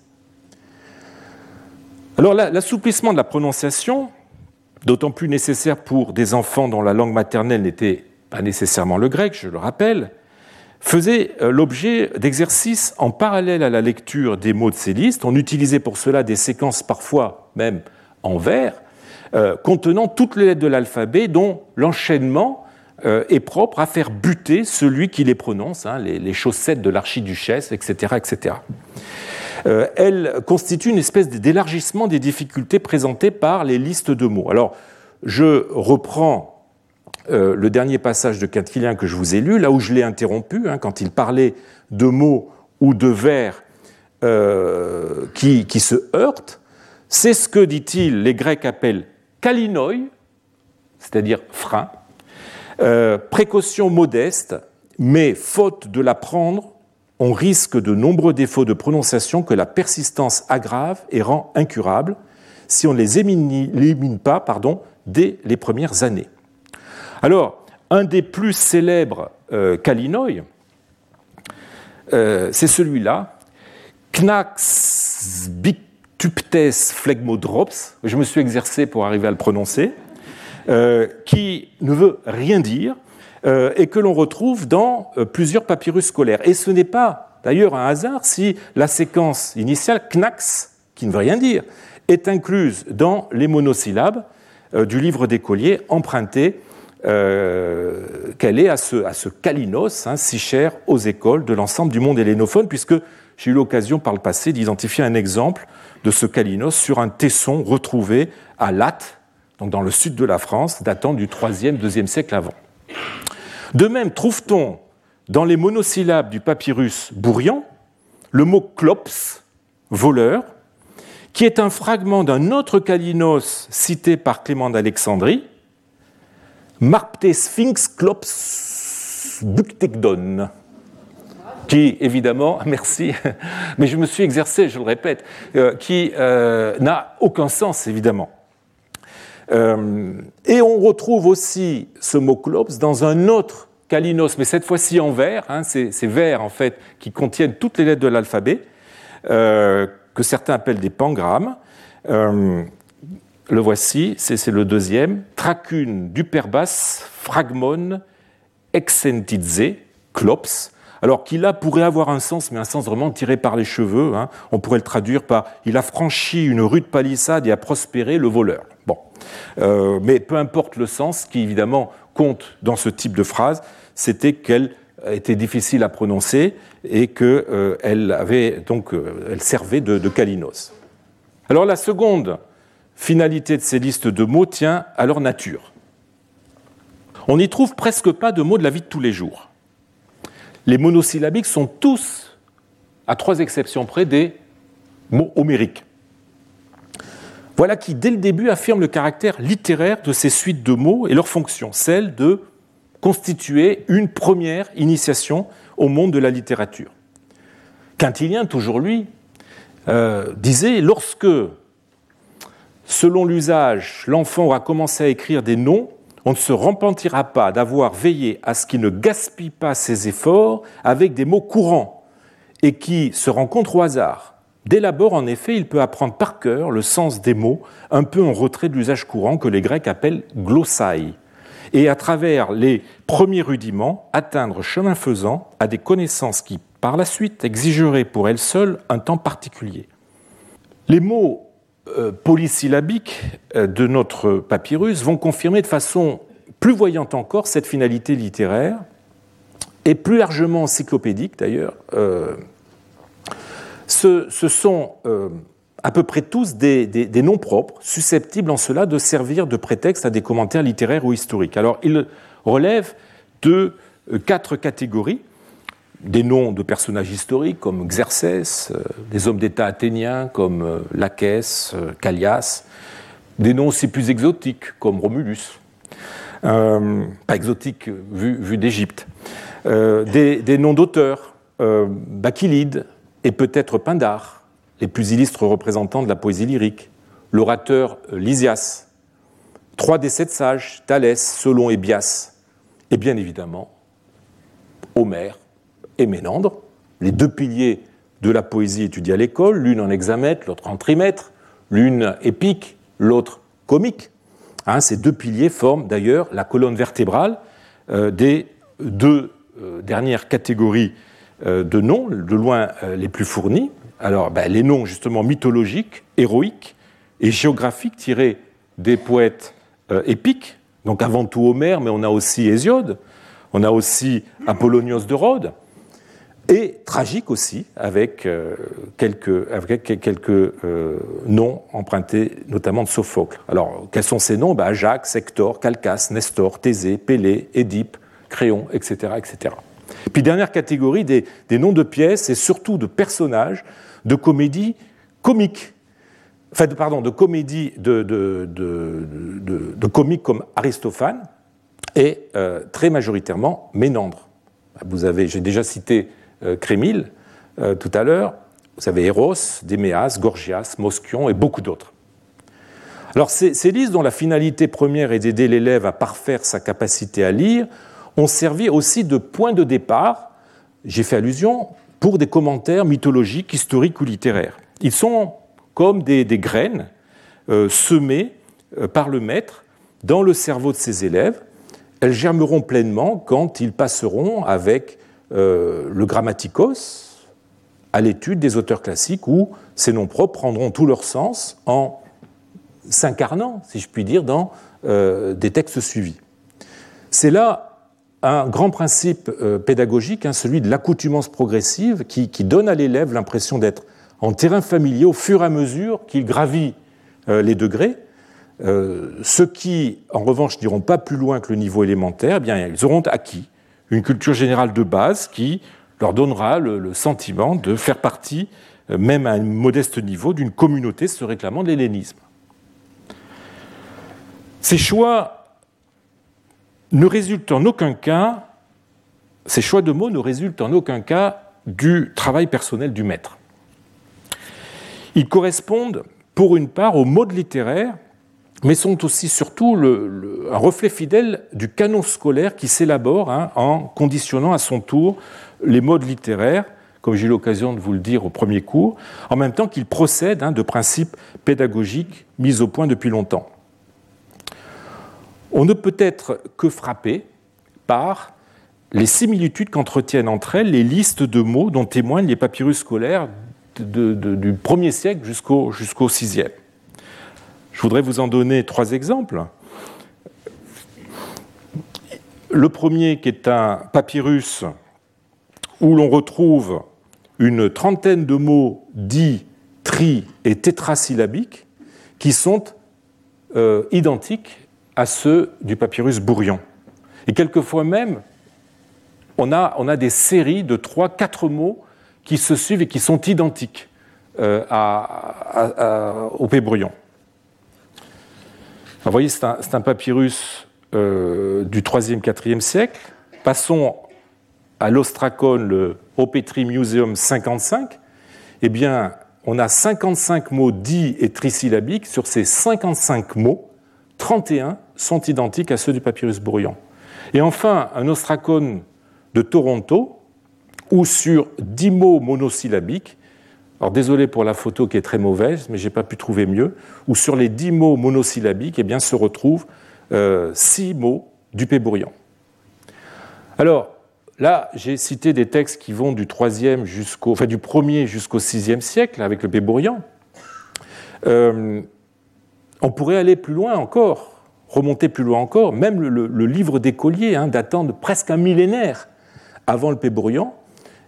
Alors l'assouplissement de la prononciation, d'autant plus nécessaire pour des enfants dont la langue maternelle n'était pas nécessairement le grec, je le rappelle, faisait euh, l'objet d'exercices en parallèle à la lecture des mots de ces listes. On utilisait pour cela des séquences parfois même en vers, euh, contenant toutes les lettres de l'alphabet dont l'enchaînement euh, est propre à faire buter celui qui les prononce, hein, les, chaussettes de l'archiduchesse, etc. etc. Euh, elle constitue une espèce d'élargissement des difficultés présentées par les listes de mots. Alors, je reprends euh, le dernier passage de Quintilian que je vous ai lu, là où je l'ai interrompu, hein, quand il parlait de mots ou de vers euh, qui, se heurtent. C'est ce que, dit-il, les Grecs appellent kalinoi, c'est-à-dire frein, précaution modeste, mais faute de l'apprendre, on risque de nombreux défauts de prononciation que la persistance aggrave et rend incurables si on ne les élimine pas dès les premières années. Alors, un des plus célèbres euh, euh c'est celui-là, Knax Bictuptes phlegmodrops, je me suis exercé pour arriver à le prononcer, euh, qui ne veut rien dire, euh, et que l'on retrouve dans euh, plusieurs papyrus scolaires. Et ce n'est pas d'ailleurs un hasard si la séquence initiale knax, qui ne veut rien dire, est incluse dans les monosyllabes euh, du livre d'écolier emprunté qu'elle est à ce, à ce kalinos, hein, si cher aux écoles de l'ensemble du monde hellénophone, puisque j'ai eu l'occasion par le passé d'identifier un exemple de ce kalinos sur un tesson retrouvé à Latte, donc dans le sud de la France, datant du 3e, 2e siècle avant. De même, trouve-t-on dans les monosyllabes du papyrus Bourrian le mot klops, voleur, qui est un fragment d'un autre kalinos cité par Clément d'Alexandrie, Marpte Sphinx klops buktekdon, qui évidemment, merci, mais je me suis exercé, je le répète, euh, qui euh, n'a aucun sens évidemment. Euh, et on retrouve aussi ce mot klops dans un autre kalinos, mais cette fois-ci en vers, hein, ces, vers en fait qui contiennent toutes les lettres de l'alphabet, euh, que certains appellent des pangrammes. Euh, le voici, c'est le deuxième. Tracune, duperbas, fragmon, exentidze, klops. Alors qui là pourrait avoir un sens, mais un sens vraiment tiré par les cheveux. Hein. On pourrait le traduire par Il a franchi une rude palissade et a prospéré le voleur. Bon. Euh, mais peu importe le sens, qui évidemment compte dans ce type de phrase, c'était qu'elle était difficile à prononcer et qu'elle euh, euh, servait de, de kalinos. Alors la seconde finalité de ces listes de mots tient à leur nature. On n'y trouve presque pas de mots de la vie de tous les jours. Les monosyllabiques sont tous, à trois exceptions près, des mots homériques. Voilà qui, dès le début, affirme le caractère littéraire de ces suites de mots et leur fonction, celle de constituer une première initiation au monde de la littérature. Quintilien, toujours lui, euh, disait lorsque, selon l'usage, l'enfant aura commencé à écrire des noms, on ne se repentira pas d'avoir veillé à ce qu'il ne gaspille pas ses efforts avec des mots courants et qui se rencontrent au hasard Dès l'abord, en effet, il peut apprendre par cœur le sens des mots, un peu en retrait de l'usage courant que les Grecs appellent glossai, et à travers les premiers rudiments, atteindre chemin faisant à des connaissances qui, par la suite, exigeraient pour elles seules un temps particulier. Les mots euh, polysyllabiques euh, de notre papyrus vont confirmer de façon plus voyante encore cette finalité littéraire, et plus largement encyclopédique d'ailleurs, euh, ce, sont euh, à peu près tous des, noms propres, susceptibles en cela de servir de prétexte à des commentaires littéraires ou historiques. Alors, ils relèvent de euh, quatre catégories. Des noms de personnages historiques comme Xerxès, euh, des hommes d'État athéniens comme Lachès, Callias, des noms aussi plus exotiques comme Romulus, pas exotiques vu, d'Égypte, des, noms d'auteurs, Bacchylide, et peut-être Pindare, les plus illustres représentants de la poésie lyrique, l'orateur Lysias, trois des sept sages, Thalès, Solon et Bias, et bien évidemment Homère et Ménandre, les deux piliers de la poésie étudiée à l'école, l'une en hexamètre, l'autre en trimètre, l'une épique, l'autre comique. Hein, ces deux piliers forment d'ailleurs la colonne vertébrale euh, des deux euh, dernières catégories euh, de noms, de loin les plus fournis. Alors, ben, les noms justement mythologiques, héroïques et géographiques tirés des poètes épiques, donc avant tout Homère, mais on a aussi Hésiode, on a aussi Apollonios de Rhodes, et tragique aussi, avec euh, quelques, euh, noms empruntés notamment de Sophocle. Alors, quels sont ces noms? Ben, Ajax, Hector, Calcas, Nestor, Thésée, Pélée, Édipe, Créon, etc. etc. Puis dernière catégorie, des, noms de pièces et surtout de personnages de comédies comiques. Enfin, de, pardon, de comédies de, comiques comme Aristophane et euh, très majoritairement Ménandre. Vous avez, j'ai déjà cité euh, Crémil euh, tout à l'heure. Vous avez Eros, Déméas, Gorgias, Moschion et beaucoup d'autres. Alors ces, listes dont la finalité première est d'aider l'élève à parfaire sa capacité à lire ont servi aussi de point de départ, j'ai fait allusion, pour des commentaires mythologiques, historiques ou littéraires. Ils sont comme des, graines euh, semées par le maître dans le cerveau de ses élèves. Elles germeront pleinement quand ils passeront avec euh, le grammaticos à l'étude des auteurs classiques où ces noms propres prendront tout leur sens en s'incarnant, si je puis dire, dans euh, des textes suivis. C'est là un grand principe euh, pédagogique, hein, celui de l'accoutumance progressive, qui, donne à l'élève l'impression d'être en terrain familier au fur et à mesure qu'il gravit les degrés. ceux qui, en revanche, n'iront pas plus loin que le niveau élémentaire, eh bien, ils auront acquis une culture générale de base qui leur donnera le, sentiment de faire partie, euh, même à un modeste niveau, d'une communauté se réclamant de l'hellénisme. Ces choix ne résultent en aucun cas, ces choix de mots ne résultent en aucun cas du travail personnel du maître. Ils correspondent pour une part aux modes littéraires mais sont aussi surtout un reflet fidèle du canon scolaire qui s'élabore hein, en conditionnant à son tour les modes littéraires, comme j'ai eu l'occasion de vous le dire au premier cours, en même temps qu'il procède hein, de principes pédagogiques mis au point depuis longtemps. On ne peut être que frappé par les similitudes qu'entretiennent entre elles les listes de mots dont témoignent les papyrus scolaires du premier siècle jusqu'au sixième. Je voudrais vous en donner trois exemples. Le premier qui est un papyrus où l'on retrouve une trentaine de mots dits tri et tétrasyllabiques qui sont euh, identiques à ceux du papyrus bourrion. Et quelquefois même, on a, on a des séries de trois, quatre mots qui se suivent et qui sont identiques euh, au Pébrion. Vous voyez, c'est un, papyrus euh, du 3e, 4e siècle. Passons à l'Ostracon, le Opetri Museum 55. Eh bien, on a 55 mots dits et trisyllabiques. Sur ces 55 mots, 31 sont identiques à ceux du papyrus bourrion. Et enfin, un Ostracon de Toronto, où sur 10 mots monosyllabiques, alors désolé pour la photo qui est très mauvaise, mais je n'ai pas pu trouver mieux, où sur les dix mots monosyllabiques, eh bien, se retrouvent euh, six mots du Pébourian. Alors, là, j'ai cité des textes qui vont du troisième jusqu'au, enfin, du premier jusqu'au sixième siècle avec le Pébourian. Euh, on pourrait aller plus loin encore, remonter plus loin encore, même le, livre d'écolier, hein, datant de presque un millénaire avant le Pébourian,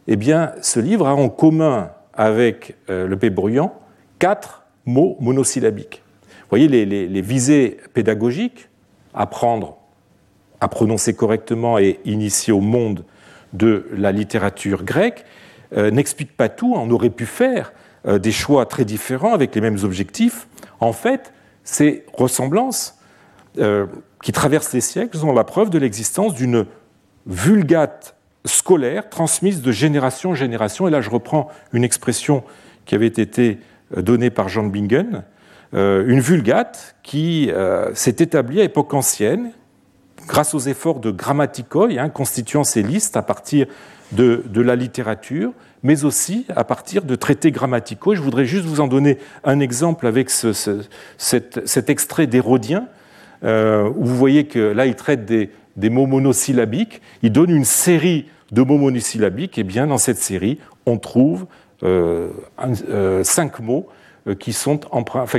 eh bien, ce livre a en commun avec euh, le P bruyant quatre mots monosyllabiques. Voyez les, visées pédagogiques, apprendre à prononcer correctement et initier au monde de la littérature grecque, euh, n'expliquent pas tout. On aurait pu faire euh, des choix très différents avec les mêmes objectifs. En fait, ces ressemblances qui traversent les siècles sont la preuve de l'existence d'une vulgate scolaire transmise de génération en génération. Et là, je reprends une expression qui avait été euh, donnée par Jean Bingen, euh, une vulgate qui euh, s'est établie à époque ancienne, grâce aux efforts de grammaticoi, hein, constituant ces listes à partir de, la littérature, mais aussi à partir de traités grammaticaux. Je voudrais juste vous en donner un exemple avec cet, extrait d'Hérodien, euh, où vous voyez que là, il traite des, mots monosyllabiques. Il donne une série de mots monosyllabiques, et bien dans cette série, on trouve euh, euh, cinq mots qui sont,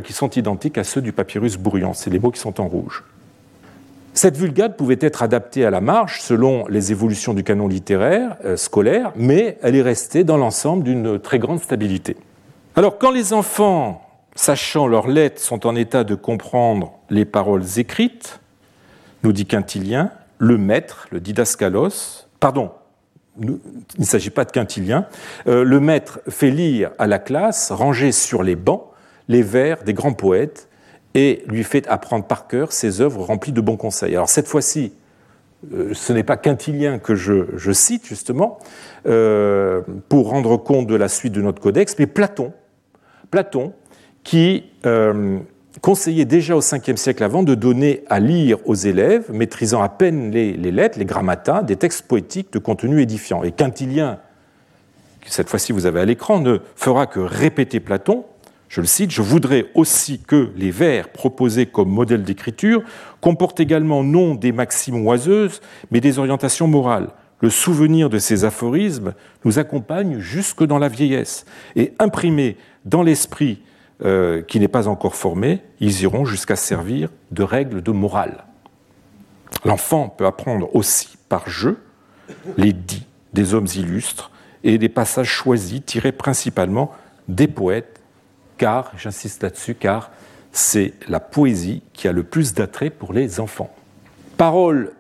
qui sont identiques à ceux du papyrus bourriant. C'est les mots qui sont en rouge. Cette vulgate pouvait être adaptée à la marge selon les évolutions du canon littéraire euh, scolaire, mais elle est restée dans l'ensemble d'une très grande stabilité. Alors quand les enfants, sachant leurs lettres, sont en état de comprendre les paroles écrites, nous dit Quintilien, le maître, le didascalos, pardon, il ne s'agit pas de Quintilien, euh, le maître fait lire à la classe, rangée sur les bancs, les vers des grands poètes et lui fait apprendre par cœur ses œuvres remplies de bons conseils. Alors cette fois-ci, euh, ce n'est pas Quintilien que je, cite justement euh, pour rendre compte de la suite de notre codex, mais Platon, Platon qui conseillait déjà au 5e siècle avant de donner à lire aux élèves, maîtrisant à peine les, lettres, les grammatas, des textes poétiques de contenu édifiant. Et Quintilien, cette fois-ci vous avez à l'écran, ne fera que répéter Platon je le cite, je voudrais aussi que les vers proposés comme modèle d'écriture comportent également non des maximes oiseuses, mais des orientations morales. Le souvenir de ces aphorismes nous accompagne jusque dans la vieillesse, et imprimés dans l'esprit euh, qui n'est pas encore formé, ils iront jusqu'à servir de règles de morale. L'enfant peut apprendre aussi par jeu les dits des hommes illustres et des passages choisis tirés principalement des poètes car, j'insiste là-dessus, car c'est la poésie qui a le plus d'attrait pour les enfants. Paroles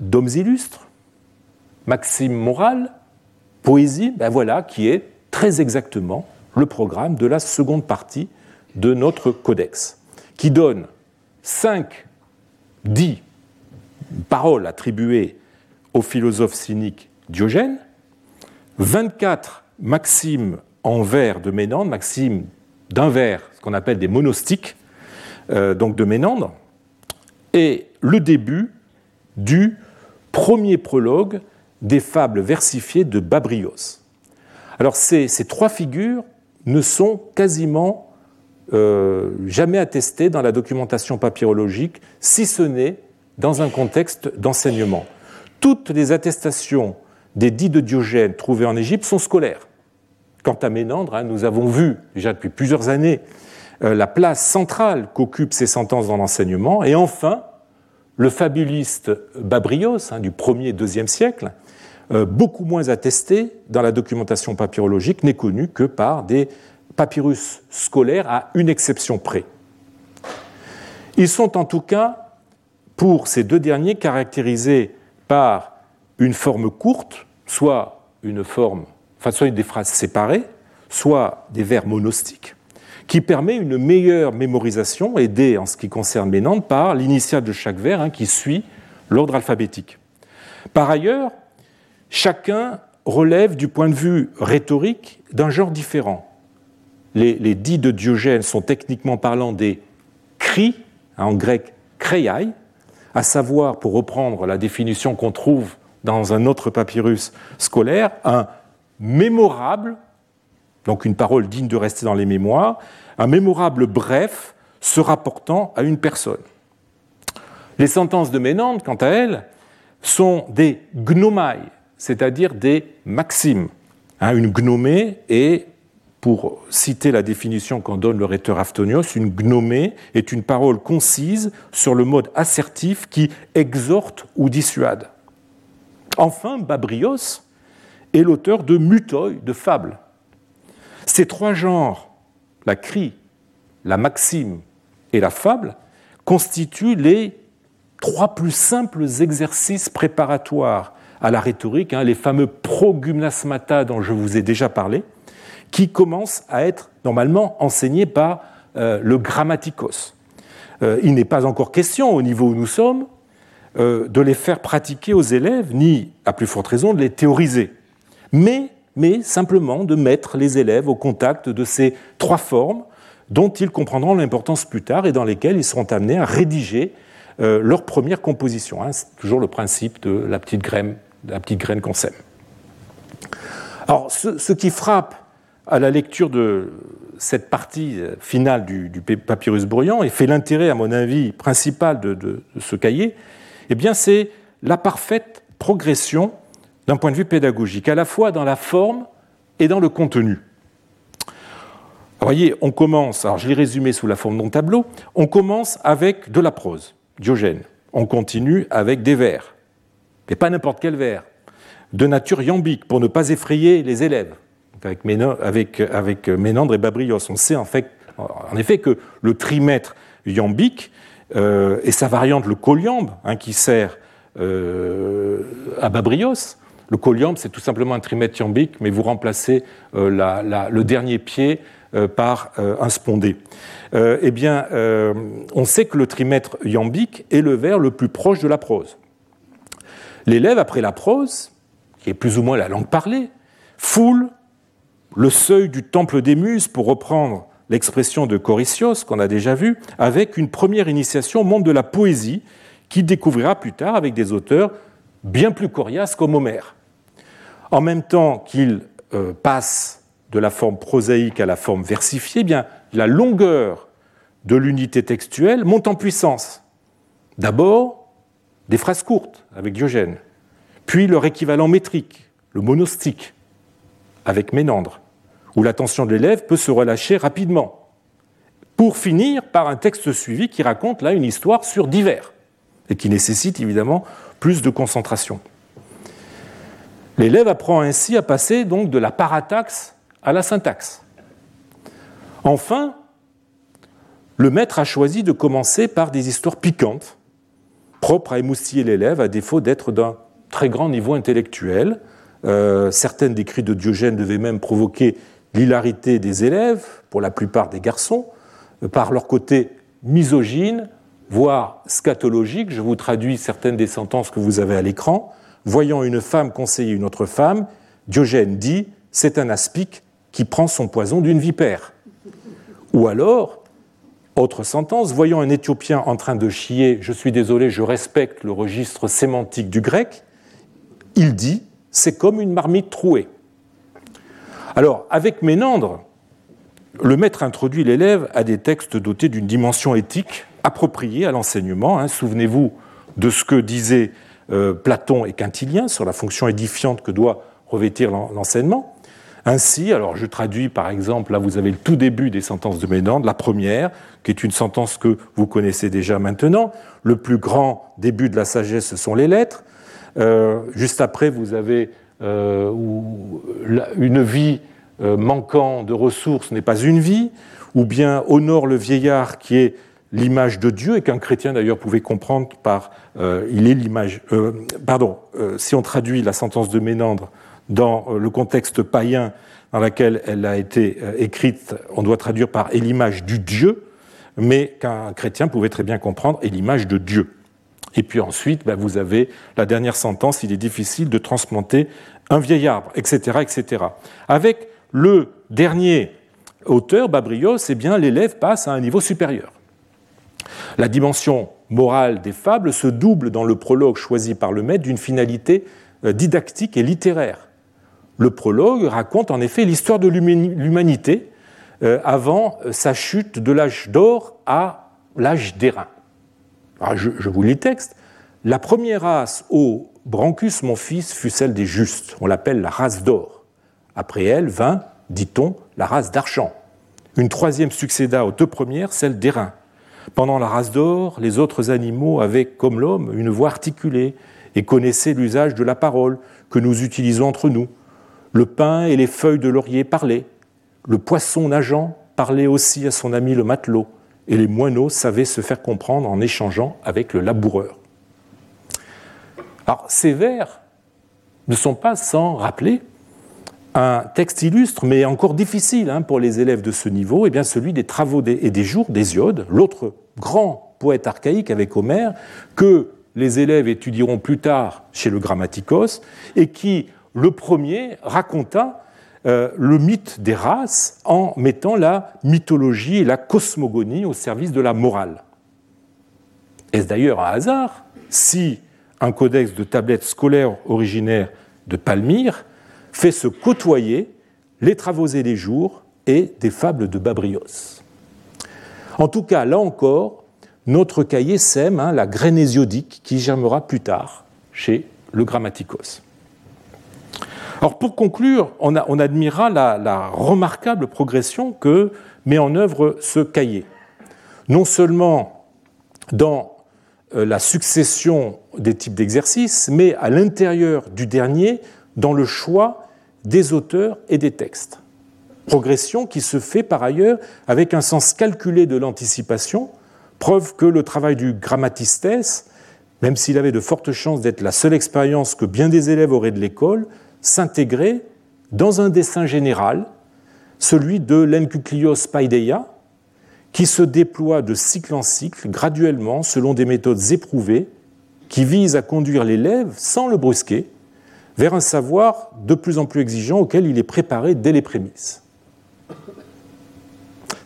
d'hommes illustres, maxime morale, poésie, ben voilà qui est très exactement le programme de la seconde partie de notre codex, qui donne cinq, dix paroles attribuées au philosophe cynique Diogène, 24 maximes en vers de Ménandre, maxime d'un vers, ce qu'on appelle des monostiques, euh, donc de Ménandre, et le début du premier prologue des fables versifiées de Babrios. Alors ces, trois figures ne sont quasiment euh, jamais attestées dans la documentation papyrologique, si ce n'est dans un contexte d'enseignement. Toutes les attestations des dits de Diogène trouvées en Égypte sont scolaires. Quant à Ménandre, hein, nous avons vu déjà depuis plusieurs années euh, la place centrale qu'occupent ces sentences dans l'enseignement. Et enfin, le fabuliste Babrios, hein, du 1er et 2e siècle, beaucoup moins attesté dans la documentation papyrologique, n'est connu que par des papyrus scolaires à une exception près. Ils sont en tout cas, pour ces deux derniers, caractérisés par une forme courte, soit une forme soit des phrases séparées, soit des vers monostiques, qui permet une meilleure mémorisation, aidée en ce qui concerne Ménandre par l'initiale de chaque vers hein, qui suit l'ordre alphabétique. Par ailleurs, chacun relève du point de vue rhétorique d'un genre différent. Les, dits de Diogène sont techniquement parlant des cris, hein, en grec kreiai, à savoir, pour reprendre la définition qu'on trouve dans un autre papyrus scolaire, un mémorable, donc une parole digne de rester dans les mémoires, un mémorable bref se rapportant à une personne. Les sentences de Ménandre, quant à elles, sont des gnomai, c'est-à-dire des maximes. Hein, une gnomée est, pour citer la définition qu'en donne le rhéteur Aftonios, une gnomée est une parole concise sur le mode assertif qui exhorte ou dissuade. Enfin, Babrios est l'auteur de Mutoi, de fables. Ces trois genres, la cri, la maxime et la fable, constituent les trois plus simples exercices préparatoires à la rhétorique, hein, les fameux progymnasmata dont je vous ai déjà parlé, qui commencent à être normalement enseignés par euh, le grammaticos. Euh, il n'est pas encore question, au niveau où nous sommes, euh, de les faire pratiquer aux élèves, ni, à plus forte raison, de les théoriser mais, simplement de mettre les élèves au contact de ces trois formes dont ils comprendront l'importance plus tard et dans lesquelles ils seront amenés à rédiger leur première composition. Hein. C'est toujours le principe de la petite graine, la petite graine qu'on sème. Alors, ce, qui frappe à la lecture de cette partie finale du, papyrus bruyant et fait l'intérêt, à mon avis, principal de, ce cahier, eh bien, c'est la parfaite progression d'un point de vue pédagogique, à la fois dans la forme et dans le contenu. Vous voyez, on commence, alors je l'ai résumé sous la forme d'un tableau, on commence avec de la prose, Diogène. On continue avec des vers, mais pas n'importe quel vers, de nature iambique, pour ne pas effrayer les élèves, avec, Ménandre et Babrios. On sait en, effet que le trimètre iambique euh, et sa variante, le coliambe, hein, qui sert euh, à Babrios, le coliambe, c'est tout simplement un trimètre iambique, mais vous remplacez euh, le dernier pied par un spondé. eh bien, on sait que le trimètre iambique est le vers le plus proche de la prose. L'élève, après la prose, qui est plus ou moins la langue parlée, foule le seuil du temple des muses, pour reprendre l'expression de Corycios qu'on a déjà vu, avec une première initiation au monde de la poésie qu'il découvrira plus tard avec des auteurs bien plus coriaces comme. En même temps qu'il euh, passe de la forme prosaïque à la forme versifiée, eh bien, la longueur de l'unité textuelle monte en puissance. D'abord, des phrases courtes avec Diogène, puis leur équivalent métrique, le monostique, avec Ménandre, où l'attention de l'élève peut se relâcher rapidement, pour finir par un texte suivi qui raconte là une histoire sur divers, et qui nécessite évidemment plus de concentration. L'élève apprend ainsi à passer donc de la parataxe à la syntaxe. Enfin, le maître a choisi de commencer par des histoires piquantes, propres à émoustiller l'élève à défaut d'être d'un très grand niveau intellectuel. Euh, certaines des cris de Diogène devaient même provoquer l'hilarité des élèves, pour la plupart des garçons, euh, par leur côté misogyne, voire scatologique. Je vous traduis certaines des sentences que vous avez à l'écran. Voyant une femme conseiller une autre femme, Diogène dit C'est un aspic qui prend son poison d'une vipère. Ou alors, autre sentence, voyant un Éthiopien en train de chier, je suis désolé, je respecte le registre sémantique du grec, il dit c'est comme une marmite trouée. Alors, avec Ménandre, le maître introduit l'élève à des textes dotés d'une dimension éthique appropriée à l'enseignement. Hein. Souvenez-vous de ce que disaient euh, Platon et Quintilien sur la fonction édifiante que doit revêtir l'enseignement. Ainsi, alors je traduis par exemple, là vous avez le tout début des sentences de Ménandre, la première, qui est une sentence que vous connaissez déjà maintenant. Le plus grand début de la sagesse, ce sont les lettres. Euh, juste après, vous avez euh, une vie euh, manquant de ressources n'est pas une vie, ou bien honore le vieillard qui est l'image de Dieu et qu'un chrétien d'ailleurs pouvait comprendre par il est l'image. pardon, si on traduit la sentence de Ménandre dans le contexte païen dans lequel elle a été écrite, on doit traduire par est l'image du Dieu, mais qu'un chrétien pouvait très bien comprendre est l'image de Dieu. Et puis ensuite, ben, vous avez la dernière sentence, il est difficile de transplanter un vieil arbre, etc. etc. Avec le dernier auteur, Babrios, eh bien, l'élève passe à un niveau supérieur. La dimension morale des fables se double dans le prologue choisi par le maître d'une finalité euh, didactique et littéraire. Le prologue raconte en effet l'histoire de l'humanité euh, avant sa chute de l'âge d'or à l'âge d'airain je, vous lis le texte. La première race au Brancus, mon fils, fut celle des justes. On l'appelle la race d'or. Après elle vint, dit-on, la race d'argent. Une troisième succéda aux deux premières, celle d'airain. Pendant la race d'or, les autres animaux avaient, comme l'homme, une voix articulée et connaissaient l'usage de la parole que nous utilisons entre nous. Le pain et les feuilles de laurier parlaient. Le poisson nageant parlait aussi à son ami le matelot et les moineaux savaient se faire comprendre en échangeant avec le laboureur. Alors, ces vers ne sont pas sans rappeler un texte illustre, mais encore difficile hein, pour les élèves de ce niveau, et eh bien celui des travaux et des jours d'Hésiode, l'autre grand poète archaïque avec Homère, que les élèves étudieront plus tard chez le Grammaticos, et qui, le premier, raconta euh, le mythe des races en mettant la mythologie et la cosmogonie au service de la morale. Est-ce d'ailleurs un hasard si un codex de tablettes scolaires originaire de Palmyre fait se côtoyer les travaux et les jours et des fables de Babrios? En tout cas, là encore, notre cahier sème hein, la graine hésiodique qui germera plus tard chez le Grammaticos. Alors pour conclure, on, admirera la, remarquable progression que met en œuvre ce cahier. Non seulement dans euh, la succession des types d'exercices, mais à l'intérieur du dernier, dans le choix des auteurs et des textes. Progression qui se fait par ailleurs avec un sens calculé de l'anticipation, preuve que le travail du grammatistes, même s'il avait de fortes chances d'être la seule expérience que bien des élèves auraient de l'école, s'intégrer dans un dessin général, celui de l'Encuclios Paideia, qui se déploie de cycle en cycle, graduellement, selon des méthodes éprouvées, qui visent à conduire l'élève, sans le brusquer, vers un savoir de plus en plus exigeant auquel il est préparé dès les prémices.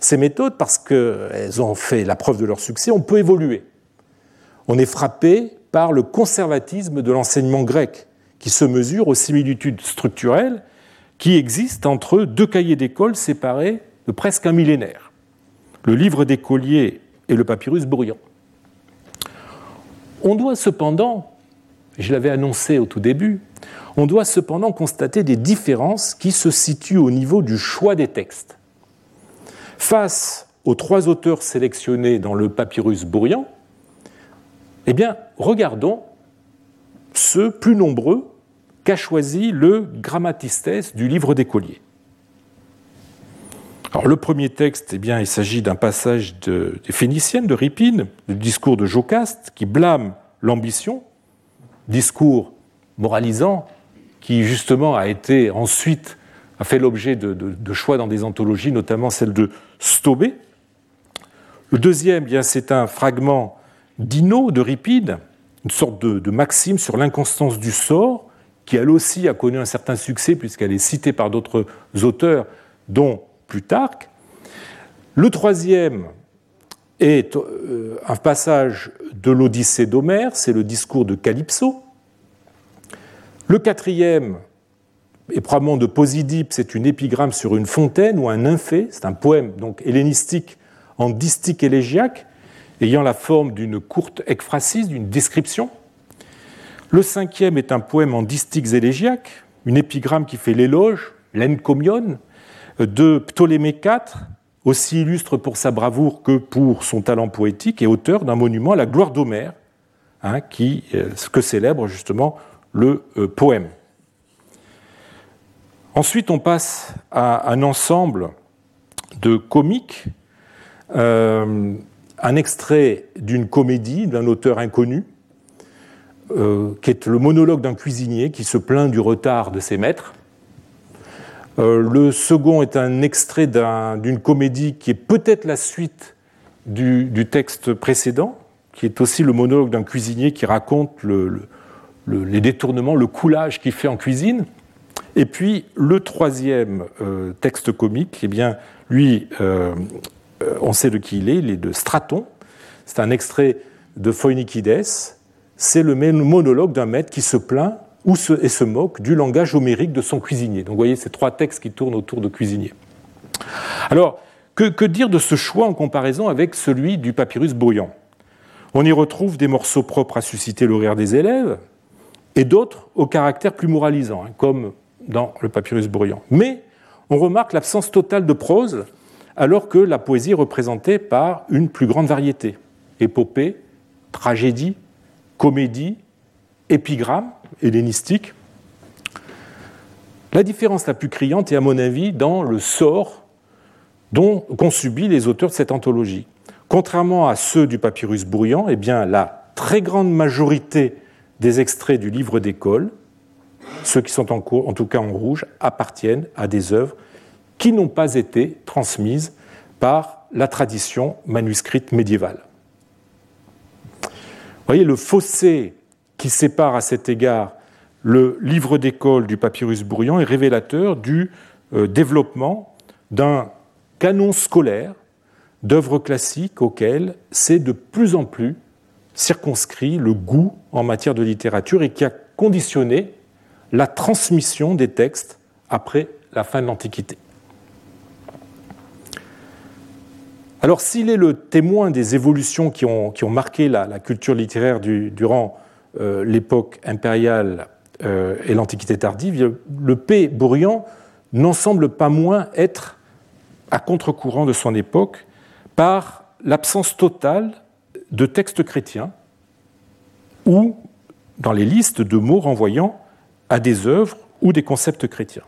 Ces méthodes, parce qu'elles ont fait la preuve de leur succès, on peut évoluer. On est frappé par le conservatisme de l'enseignement grec, qui se mesure aux similitudes structurelles qui existent entre deux cahiers d'école séparés de presque un millénaire, le livre d'écolier et le papyrus bourriant. On doit cependant, je l'avais annoncé au tout début, on doit cependant constater des différences qui se situent au niveau du choix des textes. Face aux trois auteurs sélectionnés dans le papyrus bourriant, eh bien, regardons ceux plus nombreux qu'a choisi le grammatistes du livre d'écolier. Alors, le premier texte, eh bien, il s'agit d'un passage de, des Phéniciennes de Ripine, le discours de Jocaste, qui blâme l'ambition, discours moralisant, qui justement a été ensuite a fait l'objet de, choix dans des anthologies, notamment celle de Stobé. Le deuxième, eh c'est un fragment d'Ino de Ripide, une sorte de maxime sur l'inconstance du sort, qui elle aussi a connu un certain succès puisqu'elle est citée par d'autres auteurs, dont Plutarque. Le troisième est euh, un passage de l'Odyssée d'Homère, c'est le discours de Calypso. Le quatrième est probablement de Posidipe, c'est une épigramme sur une fontaine ou un nymphée, c'est un poème donc hellénistique en distique élégiaque, ayant la forme d'une courte ekphrasis, d'une description. Le cinquième est un poème en distiques élégiaques, une épigramme qui fait l'éloge, l'encomion, de Ptolémée IV, aussi illustre pour sa bravoure que pour son talent poétique, et auteur d'un monument à la gloire d'Homère, hein, qui, euh, que célèbre justement le euh, poème. Ensuite, on passe à un ensemble de comiques, euh, un extrait d'une comédie d'un auteur inconnu, euh, qui est le monologue d'un cuisinier qui se plaint du retard de ses maîtres. Euh, le second est un extrait d'une comédie qui est peut-être la suite du, texte précédent, qui est aussi le monologue d'un cuisinier qui raconte les détournements, le coulage qu'il fait en cuisine. Et puis le troisième euh, texte comique, eh bien, lui, on sait de qui il est, il est de Straton. C'est un extrait de Phoenikides, c'est le monologue d'un maître qui se plaint et se moque du langage homérique de son cuisinier. Donc vous voyez ces trois textes qui tournent autour de cuisinier. Alors, que, dire de ce choix en comparaison avec celui du papyrus brouillant On y retrouve des morceaux propres à susciter le rire des élèves et d'autres au caractère plus moralisant, hein, comme dans le papyrus brouillant. Mais on remarque l'absence totale de prose alors que la poésie est représentée par une plus grande variété. Épopée, tragédie, comédie, épigramme hellénistique. La différence la plus criante est, à mon avis, dans le sort dont qu'ont subi les auteurs de cette anthologie. Contrairement à ceux du papyrus brouillant, eh bien, la très grande majorité des extraits du livre d'école, ceux qui sont en, cours, en tout cas en rouge, appartiennent à des œuvres qui n'ont pas été transmises par la tradition manuscrite médiévale. Vous voyez, le fossé qui sépare à cet égard le livre d'école du papyrus brouillant est révélateur du euh, développement d'un canon scolaire d'œuvres classiques auxquelles s'est de plus en plus circonscrit le goût en matière de littérature et qui a conditionné la transmission des textes après la fin de l'Antiquité. Alors s'il est le témoin des évolutions qui ont, marqué la, culture littéraire durant euh, l'époque impériale euh, et l'Antiquité tardive, le P. Bourrian n'en semble pas moins être à contre-courant de son époque par l'absence totale de textes chrétiens ou dans les listes de mots renvoyant à des œuvres ou des concepts chrétiens.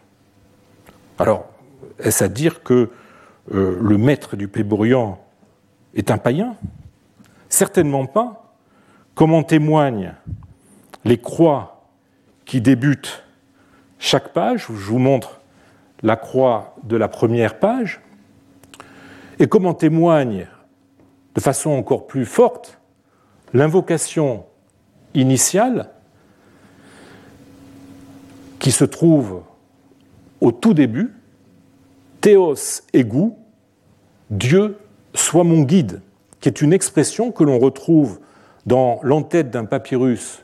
Alors, est-ce à dire que euh, le maître du Péborian est un païen Certainement pas, comme en témoignent les croix qui débutent chaque page. Je vous montre la croix de la première page. Et comme en témoigne de façon encore plus forte l'invocation initiale qui se trouve au tout début, Théos égou, Dieu soit mon guide, qui est une expression que l'on retrouve dans l'entête d'un papyrus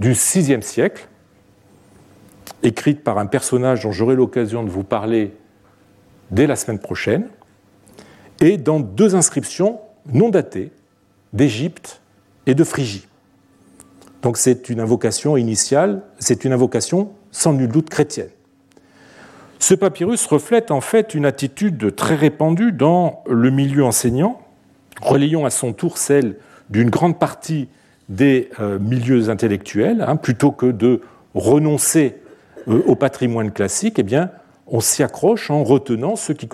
du VIe siècle, écrite par un personnage dont j'aurai l'occasion de vous parler dès la semaine prochaine, et dans deux inscriptions non datées d'Égypte et de Phrygie. Donc c'est une invocation initiale, c'est une invocation sans nul doute chrétienne. Ce papyrus reflète en fait une attitude très répandue dans le milieu enseignant, relayant à son tour celle d'une grande partie des euh, milieux intellectuels, hein, plutôt que de renoncer euh, au patrimoine classique, eh bien, on s'y accroche en retenant ce qui,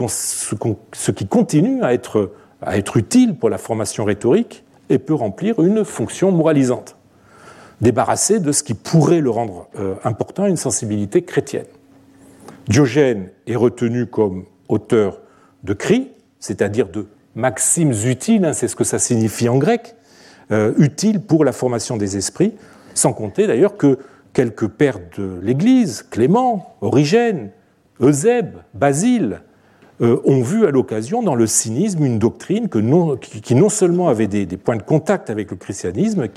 continue à être, à être utile pour la formation rhétorique et peut remplir une fonction moralisante, débarrassé de ce qui pourrait le rendre euh, important à une sensibilité chrétienne. Diogène est retenu comme auteur de cris, c'est-à-dire de maximes utiles, hein, c'est ce que ça signifie en grec, euh, utiles pour la formation des esprits, sans compter d'ailleurs que quelques pères de l'Église, Clément, Origène, Eusèbe, Basile, euh, ont vu à l'occasion dans le cynisme une doctrine qui, non seulement avait des, points de contact avec le christianisme,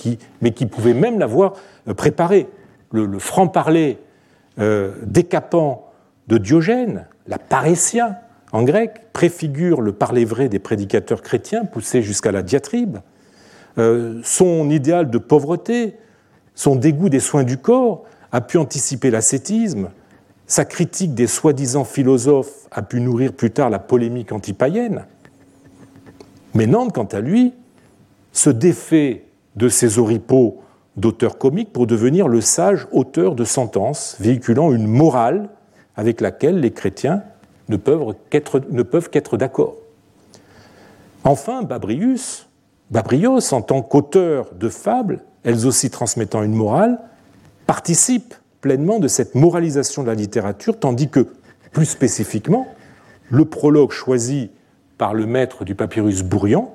mais qui pouvait même l'avoir euh, préparé. Le, franc-parler décapant de Diogène, la parétia en grec, préfigure le parler vrai des prédicateurs chrétiens poussé jusqu'à la diatribe. son idéal de pauvreté, son dégoût des soins du corps a pu anticiper l'ascétisme, sa critique des soi-disant philosophes a pu nourrir plus tard la polémique antipaïenne. Mais Nantes, quant à lui, se défait de ses oripeaux d'auteur comique pour devenir le sage auteur de sentences, véhiculant une morale avec laquelle les chrétiens ne peuvent qu'être d'accord. Enfin, Babrius, Babrios, en tant qu'auteur de fables, elles aussi transmettant une morale, participe pleinement de cette moralisation de la littérature, tandis que, plus spécifiquement, le prologue choisi par le maître du papyrus Bourrian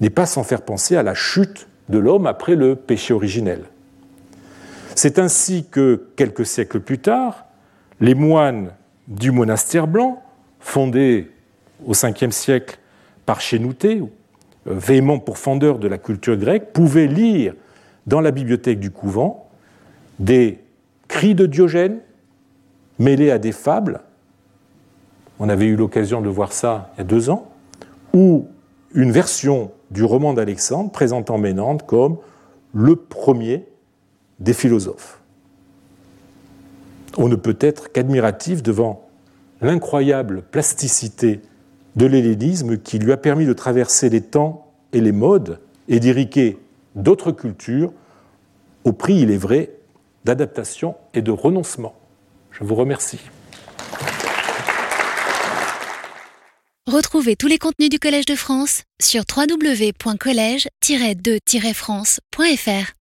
n'est pas sans faire penser à la chute de l'homme après le péché originel. C'est ainsi que, quelques siècles plus tard, les moines du monastère blanc, fondé au Ve siècle par Chénouté, euh, véhément pourfendeur de la culture grecque, pouvaient lire dans la bibliothèque du couvent des cris de Diogène mêlés à des fables. On avait eu l'occasion de voir ça il y a deux ans, ou une version du roman d'Alexandre présentant Ménandre comme le premier des philosophes. On ne peut être qu'admiratif devant l'incroyable plasticité de l'hellénisme qui lui a permis de traverser les temps et les modes et d'ériquer d'autres cultures au prix, il est vrai, d'adaptation et de renoncement. Je vous remercie. Retrouvez tous les contenus du Collège de France sur www.colège-2-france.fr.